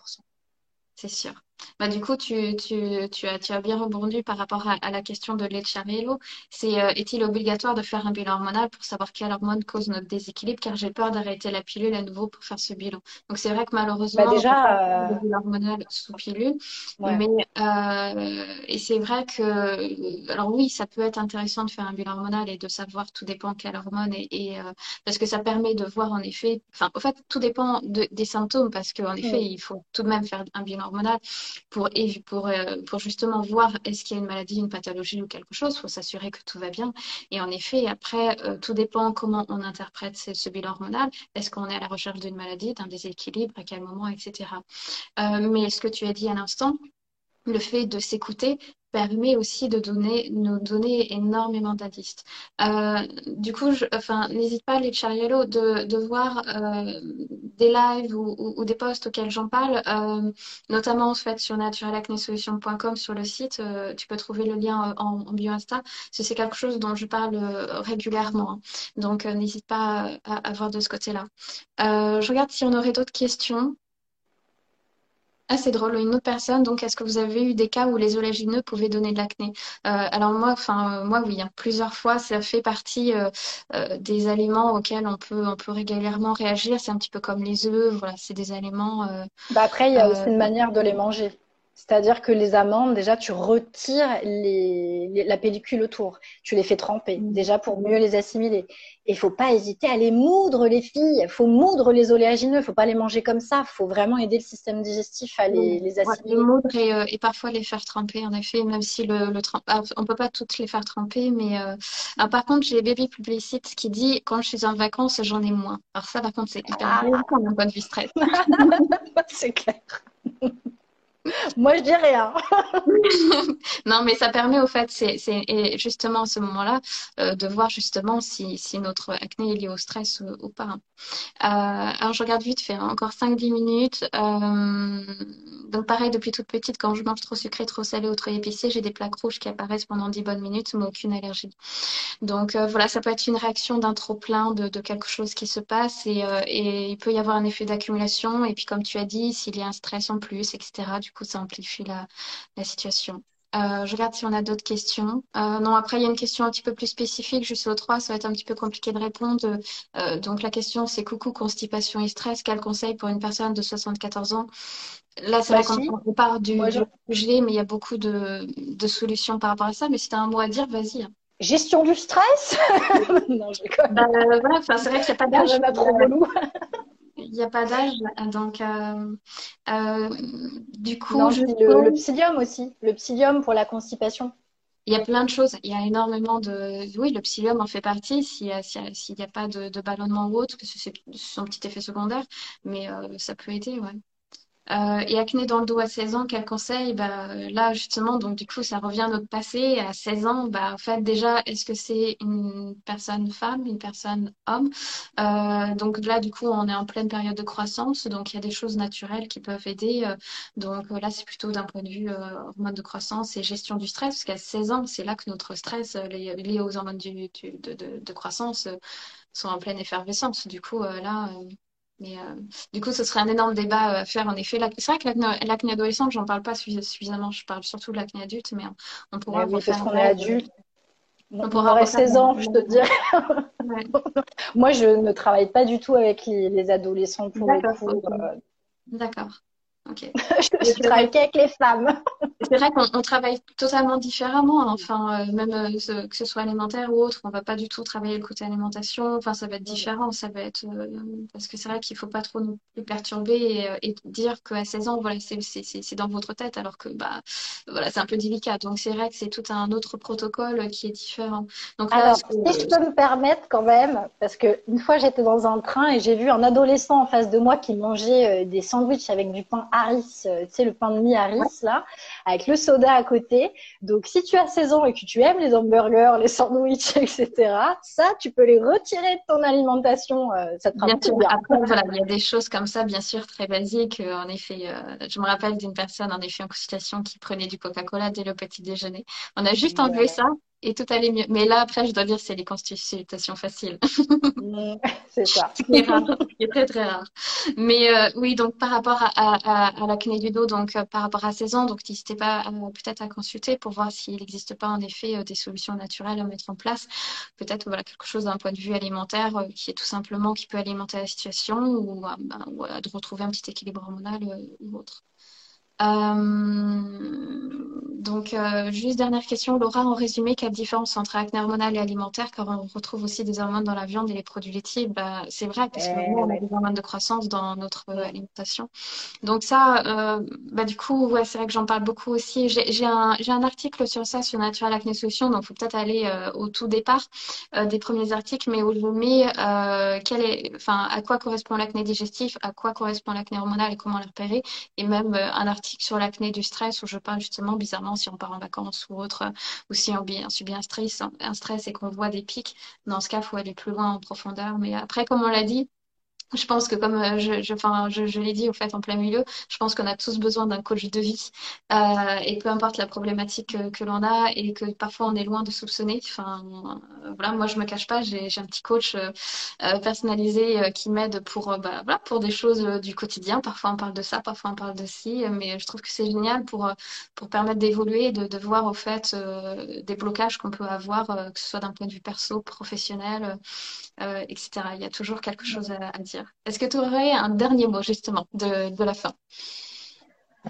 C'est sûr. Bah, du coup, tu, tu, tu, as, tu as bien rebondi par rapport à, la question de Lecciarello. C'est euh, est-il obligatoire de faire un bilan hormonal pour savoir quelle hormone cause notre déséquilibre? Car j'ai peur d'arrêter la pilule à nouveau pour faire ce bilan. Donc c'est vrai que malheureusement, bah déjà, euh... le bilan hormonal sous pilule. Mais euh, et c'est vrai que alors oui, ça peut être intéressant de faire un bilan hormonal et de savoir tout dépend quelle hormone et, et euh, parce que ça permet de voir en effet. Enfin, en fait, tout dépend de, des symptômes parce qu'en effet, il faut tout de même faire un bilan hormonal. Pour, pour, justement voir est-ce qu'il y a une maladie, une pathologie ou quelque chose. Il faut s'assurer que tout va bien. Et en effet, après, tout dépend comment on interprète ce, ce bilan hormonal. Est-ce qu'on est à la recherche d'une maladie, d'un déséquilibre, à quel moment, etc. mais ce que tu as dit à l'instant, le fait de s'écouter permet aussi de donner, nous donner énormément d'indices. Euh, du coup, enfin, n'hésite pas, les Chariello, de, de voir euh, des lives ou, des posts auxquels j'en parle, euh, notamment en fait sur naturalacnesolution.com sur le site. tu peux trouver le lien en, en bio Insta. C'est quelque chose dont je parle régulièrement. Hein. Donc, n'hésite pas à, voir de ce côté-là. je regarde si on aurait d'autres questions. Ah, c'est drôle. Une autre personne, donc, est-ce que vous avez eu des cas où les oléagineux pouvaient donner de l'acné? Euh, Alors moi, enfin, moi, oui, hein, plusieurs fois, ça fait partie euh, euh, des aliments auxquels on peut, on peut régulièrement réagir. C'est un petit peu comme les œufs. Voilà, c'est des aliments. Bah après, il y a aussi une manière de les manger. C'est-à-dire que les amandes, déjà, tu retires les, la pellicule autour. Tu les fais tremper, mm. déjà pour mieux les assimiler. Et il faut pas hésiter à les moudre, les filles. Il faut moudre les oléagineux. Il faut pas les manger comme ça. Il faut vraiment aider le système digestif à les, les assimiler. les moudre euh, et, parfois les faire tremper, en effet, même si le, le ah, on peut pas toutes les faire tremper. Mais euh... ah, par contre, j'ai Baby Publicite qui dit quand je suis en vacances, j'en ai moins. Alors ça, par contre, c'est hyper ah. d'un point de vue stress. c'est clair. Moi, je dis rien. non, mais ça permet au fait, c'est justement à ce moment-là euh, de voir justement si, notre acné est lié au stress ou, pas. Euh, alors, je regarde vite fait, hein, encore 5-10 minutes. Euh, donc, pareil, depuis toute petite, quand je mange trop sucré, trop salé ou trop épicé, j'ai des plaques rouges qui apparaissent pendant 10 bonnes minutes, mais aucune allergie. Donc, voilà, ça peut être une réaction d'un trop-plein de, quelque chose qui se passe et, et il peut y avoir un effet d'accumulation. Et puis, comme tu as dit, s'il y a un stress en plus, etc., du coup, ça amplifie la, la situation. Euh, je regarde si on a d'autres questions. Euh, non, après, il y a une question un petit peu plus spécifique. Juste au 3, ça va être un petit peu compliqué de répondre. Euh, donc, la question, c'est coucou, constipation et stress. Quel conseil pour une personne de 74 ans? Là, c'est vrai bah, qu'on part du, sujet, mais il y a beaucoup de, de, solutions par rapport à ça. Mais si tu as un mot à dire, vas-y. Hein. Gestion du stress? Non, je bah, voilà, c'est vrai qu'il n'y a pas d'âge. Il n'y a pas d'âge, donc euh, euh, du coup, le, psyllium aussi, le psyllium pour la constipation. Il y a plein de choses. Il y a énormément de. Oui, le psyllium en fait partie s'il n'y a, pas de, ballonnement ou autre, parce que c'est son petit effet secondaire, mais euh, ça peut aider, ouais. Euh, et acné dans le dos à 16 ans, quel conseil? Bah, Là, justement, donc du coup, ça revient à notre passé. À 16 ans, bah, en fait, déjà, est-ce que c'est une personne femme, une personne homme? Euh, Donc là, du coup, on est en pleine période de croissance. Donc, il y a des choses naturelles qui peuvent aider. Euh, donc là, c'est plutôt d'un point de vue hormone de croissance et gestion du stress. Parce qu'à 16 ans, c'est là que notre stress lié aux hormones de, de, croissance sont en pleine effervescence. Du coup, là mais euh, du coup, ce serait un énorme débat euh, à faire, en effet. C'est vrai que l'acné adolescente, j'en parle pas suffisamment. Je parle surtout de l'acné adulte, mais on pourra. Oui, parce qu'on est adulte. On, pourra 16 ans, je te dirais. Moi, je ne travaille pas du tout avec les, adolescents pour le coup. Euh. D'accord. Ok. je travaille qu'avec les femmes. c'est vrai qu'on travaille totalement différemment. Hein. Enfin, euh, même euh, que ce soit alimentaire ou autre, on va pas du tout travailler le côté alimentation. Enfin, ça va être différent. Ça va être euh, parce que c'est vrai qu'il faut pas trop nous perturber et, dire qu'à 16 ans, voilà, c'est dans votre tête, alors que bah voilà, c'est un peu délicat. Donc c'est vrai que c'est tout un autre protocole qui est différent. Donc alors, si je peux me permettre quand même, parce que une fois j'étais dans un train et j'ai vu un adolescent en face de moi qui mangeait des sandwichs avec du pain Harris, euh, tu sais, le pain de mie Harris, là, avec le soda à côté. Donc, si tu as 16 ans et que tu aimes les hamburgers, les sandwichs, etc., ça, tu peux les retirer de ton alimentation. Euh, ça te bien, bien. Après, voilà, il y a des choses comme ça, bien sûr, très basiques. Euh, en effet, je me rappelle d'une personne, en effet, en consultation, qui prenait du Coca-Cola dès le petit déjeuner. On a juste enlevé ça et tout allait mieux. Mais là, après, je dois dire, c'est les consultations faciles. c'est ça. C'est rare, c'est très très rare. Mais euh, oui, donc par rapport à, à, à l'acné du dos, donc euh, par rapport à 16 ans, donc n'hésitez pas peut-être à consulter pour voir s'il n'existe pas en effet euh, des solutions naturelles à mettre en place. Peut-être voilà quelque chose d'un point de vue alimentaire qui est tout simplement qui peut alimenter la situation ou, ben, ou de retrouver un petit équilibre hormonal ou autre. Euh, donc, euh, juste dernière question, Laura, en résumé, quelle différence entre acné hormonal et alimentaire, car on retrouve aussi des hormones dans la viande et les produits laitiers? Bah, c'est vrai, parce que nous, on a des hormones de croissance dans notre alimentation. Donc ça, bah, du coup, ouais, c'est vrai que j'en parle beaucoup aussi. J'ai un, un, article sur ça sur Natural Acne Solutions, donc il faut peut-être aller au tout départ des premiers articles, mais où je mets quel est, enfin, à quoi correspond l'acné digestif, à quoi correspond l'acné hormonal et comment le repérer, et même un article sur l'acné du stress où je parle justement bizarrement si on part en vacances ou autre, ou si on subit un stress, un stress et qu'on voit des pics. Dans ce cas, il faut aller plus loin en profondeur. Mais après, comme on l'a dit, je pense que comme euh, je, enfin, je, l'ai dit au fait en plein milieu, je pense qu'on a tous besoin d'un coach de vie euh, et peu importe la problématique que, l'on a et que parfois on est loin de soupçonner. Enfin, euh, voilà, moi je me cache pas, j'ai un petit coach personnalisé qui m'aide pour bah, voilà pour des choses du quotidien. Parfois on parle de ça, parfois on parle de ci, mais je trouve que c'est génial pour pour permettre d'évoluer, de, de voir au fait des blocages qu'on peut avoir, que ce soit d'un point de vue perso, professionnel, etc. Il y a toujours quelque chose à dire. Est-ce que tu aurais un dernier mot justement de, de la fin?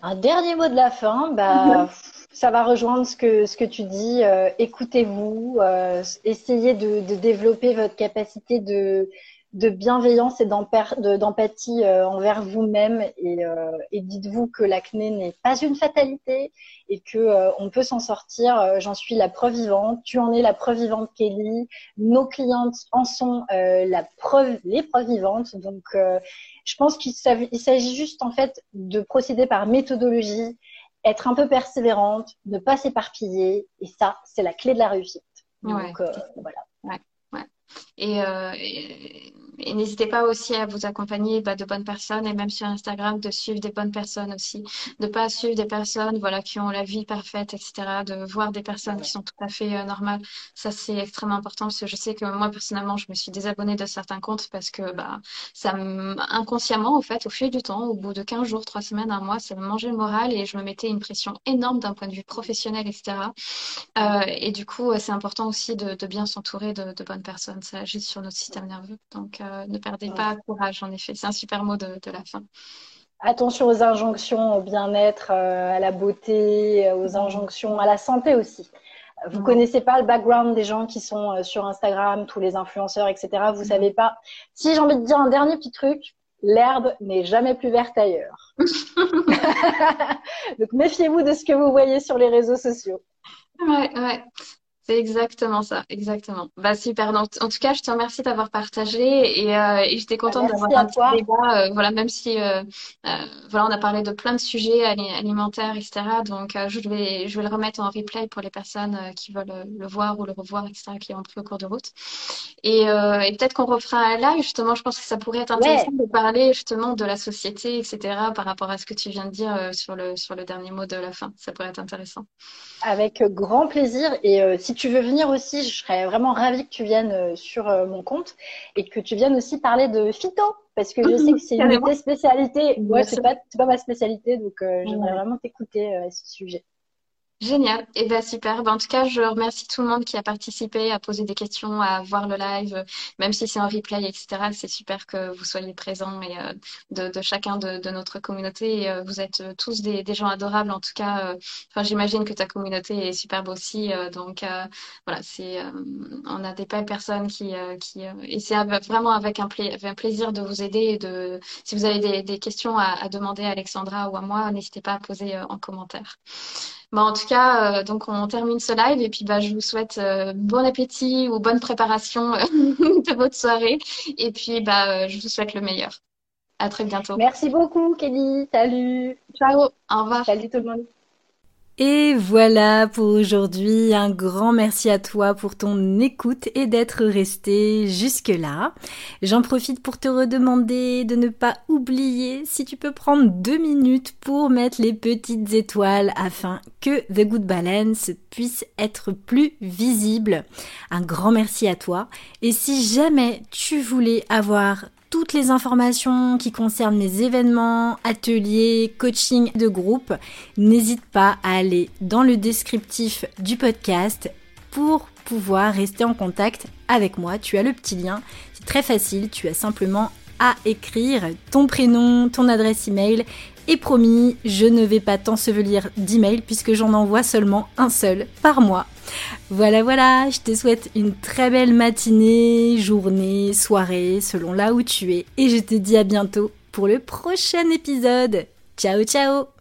Un dernier mot de la fin, bah, ça va rejoindre ce que, ce que tu dis. Euh, écoutez-vous, euh, essayez de, de, développer votre capacité de, de bienveillance et d'empathie euh, envers vous-même et, euh, et dites-vous que l'acné n'est pas une fatalité et que euh, on peut s'en sortir. J'en suis la preuve vivante. Tu en es la preuve vivante, Kelly. Nos clientes en sont la preuve, les preuves vivantes. Donc, je pense qu'il s'agit juste en fait de procéder par méthodologie, être un peu persévérante, ne pas s'éparpiller et ça, c'est la clé de la réussite. Donc voilà. Ouais. Et, euh, et, n'hésitez pas aussi à vous accompagner bah, de bonnes personnes et même sur Instagram de suivre des bonnes personnes aussi, de pas suivre des personnes voilà qui ont la vie parfaite etc. De voir des personnes qui sont tout à fait euh, normales, ça c'est extrêmement important parce que je sais que moi personnellement je me suis désabonnée de certains comptes parce que bah ça inconsciemment en fait au fil du temps, au bout de 15 jours, 3 semaines, un mois, ça me mangeait le moral et je me mettais une pression énorme d'un point de vue professionnel etc. Euh, et du coup c'est important aussi de, bien s'entourer de, de bonnes personnes ça agit sur notre système nerveux. Donc, euh, ne perdez pas courage, en effet. C'est un super mot de, la fin. Attention aux injonctions au bien-être, euh, à la beauté, aux injonctions à la santé aussi. Vous ne connaissez pas le background des gens qui sont euh, sur Instagram, tous les influenceurs, etc. Vous ne savez pas. Si j'ai envie de dire un dernier petit truc, l'herbe n'est jamais plus verte ailleurs. Donc méfiez-vous de ce que vous voyez sur les réseaux sociaux. Ouais, ouais. C'est exactement ça, exactement. Bah super. Donc, en tout cas, je te remercie d'avoir partagé et, euh, et j'étais contente d'avoir un petit débat. Euh, voilà, même si euh, voilà, on a parlé de plein de sujets alimentaires, etc. Donc, je vais je vais le remettre en replay pour les personnes qui veulent le voir ou le revoir, etc. Qui ont pris au cours de route. Et, et peut-être qu'on refera un live. Justement, je pense que ça pourrait être intéressant de parler justement de la société, etc. Par rapport à ce que tu viens de dire sur le sur le dernier mot de la fin. Ça pourrait être intéressant. Avec grand plaisir. Et si tu veux venir aussi, je serais vraiment ravie que tu viennes euh, sur euh, mon compte et que tu viennes aussi parler de phyto parce que je sais que c'est une de tes spécialités. Moi, c'est pas, pas ma spécialité, donc euh, j'aimerais vraiment t'écouter à ce sujet. Génial. Et eh ben super. Ben, en tout cas, je remercie tout le monde qui a participé, à poser des questions, à voir le live, même si c'est en replay, etc. C'est super que vous soyez présents et euh, de, de, chacun de, de, notre communauté. Euh, vous êtes tous des, des, gens adorables. En tout cas, euh, enfin, j'imagine que ta communauté est superbe aussi. donc voilà, c'est on a des belles personnes qui qui et c'est vraiment avec un, un, plaisir de vous aider. Et de si vous avez des, des questions à, à, demander à Alexandra ou à moi, n'hésitez pas à poser en commentaire. Bah, en tout cas, euh, donc on termine ce live et puis bah, je vous souhaite euh, bon appétit ou bonne préparation euh, de votre soirée. Et puis bah, je vous souhaite le meilleur. À très bientôt. Merci beaucoup, Kelly. Salut. Ciao. Au revoir. Salut tout le monde. Et voilà pour aujourd'hui. Un grand merci à toi pour ton écoute et d'être resté jusque-là. J'en profite pour te redemander de ne pas oublier si tu peux prendre deux minutes pour mettre les petites étoiles afin que The Good Balance puisse être plus visible. Un grand merci à toi. Et si jamais tu voulais avoir toutes les informations qui concernent mes événements, ateliers, coaching de groupe, n'hésite pas à aller dans le descriptif du podcast pour pouvoir rester en contact avec moi. Tu as le petit lien, c'est très facile, tu as simplement à écrire ton prénom, ton adresse email. Et promis, je ne vais pas t'ensevelir d'emails puisque j'en envoie seulement un seul par mois. Voilà, voilà, je te souhaite une très belle matinée, journée, soirée, selon là où tu es. Et je te dis à bientôt pour le prochain épisode. Ciao, ciao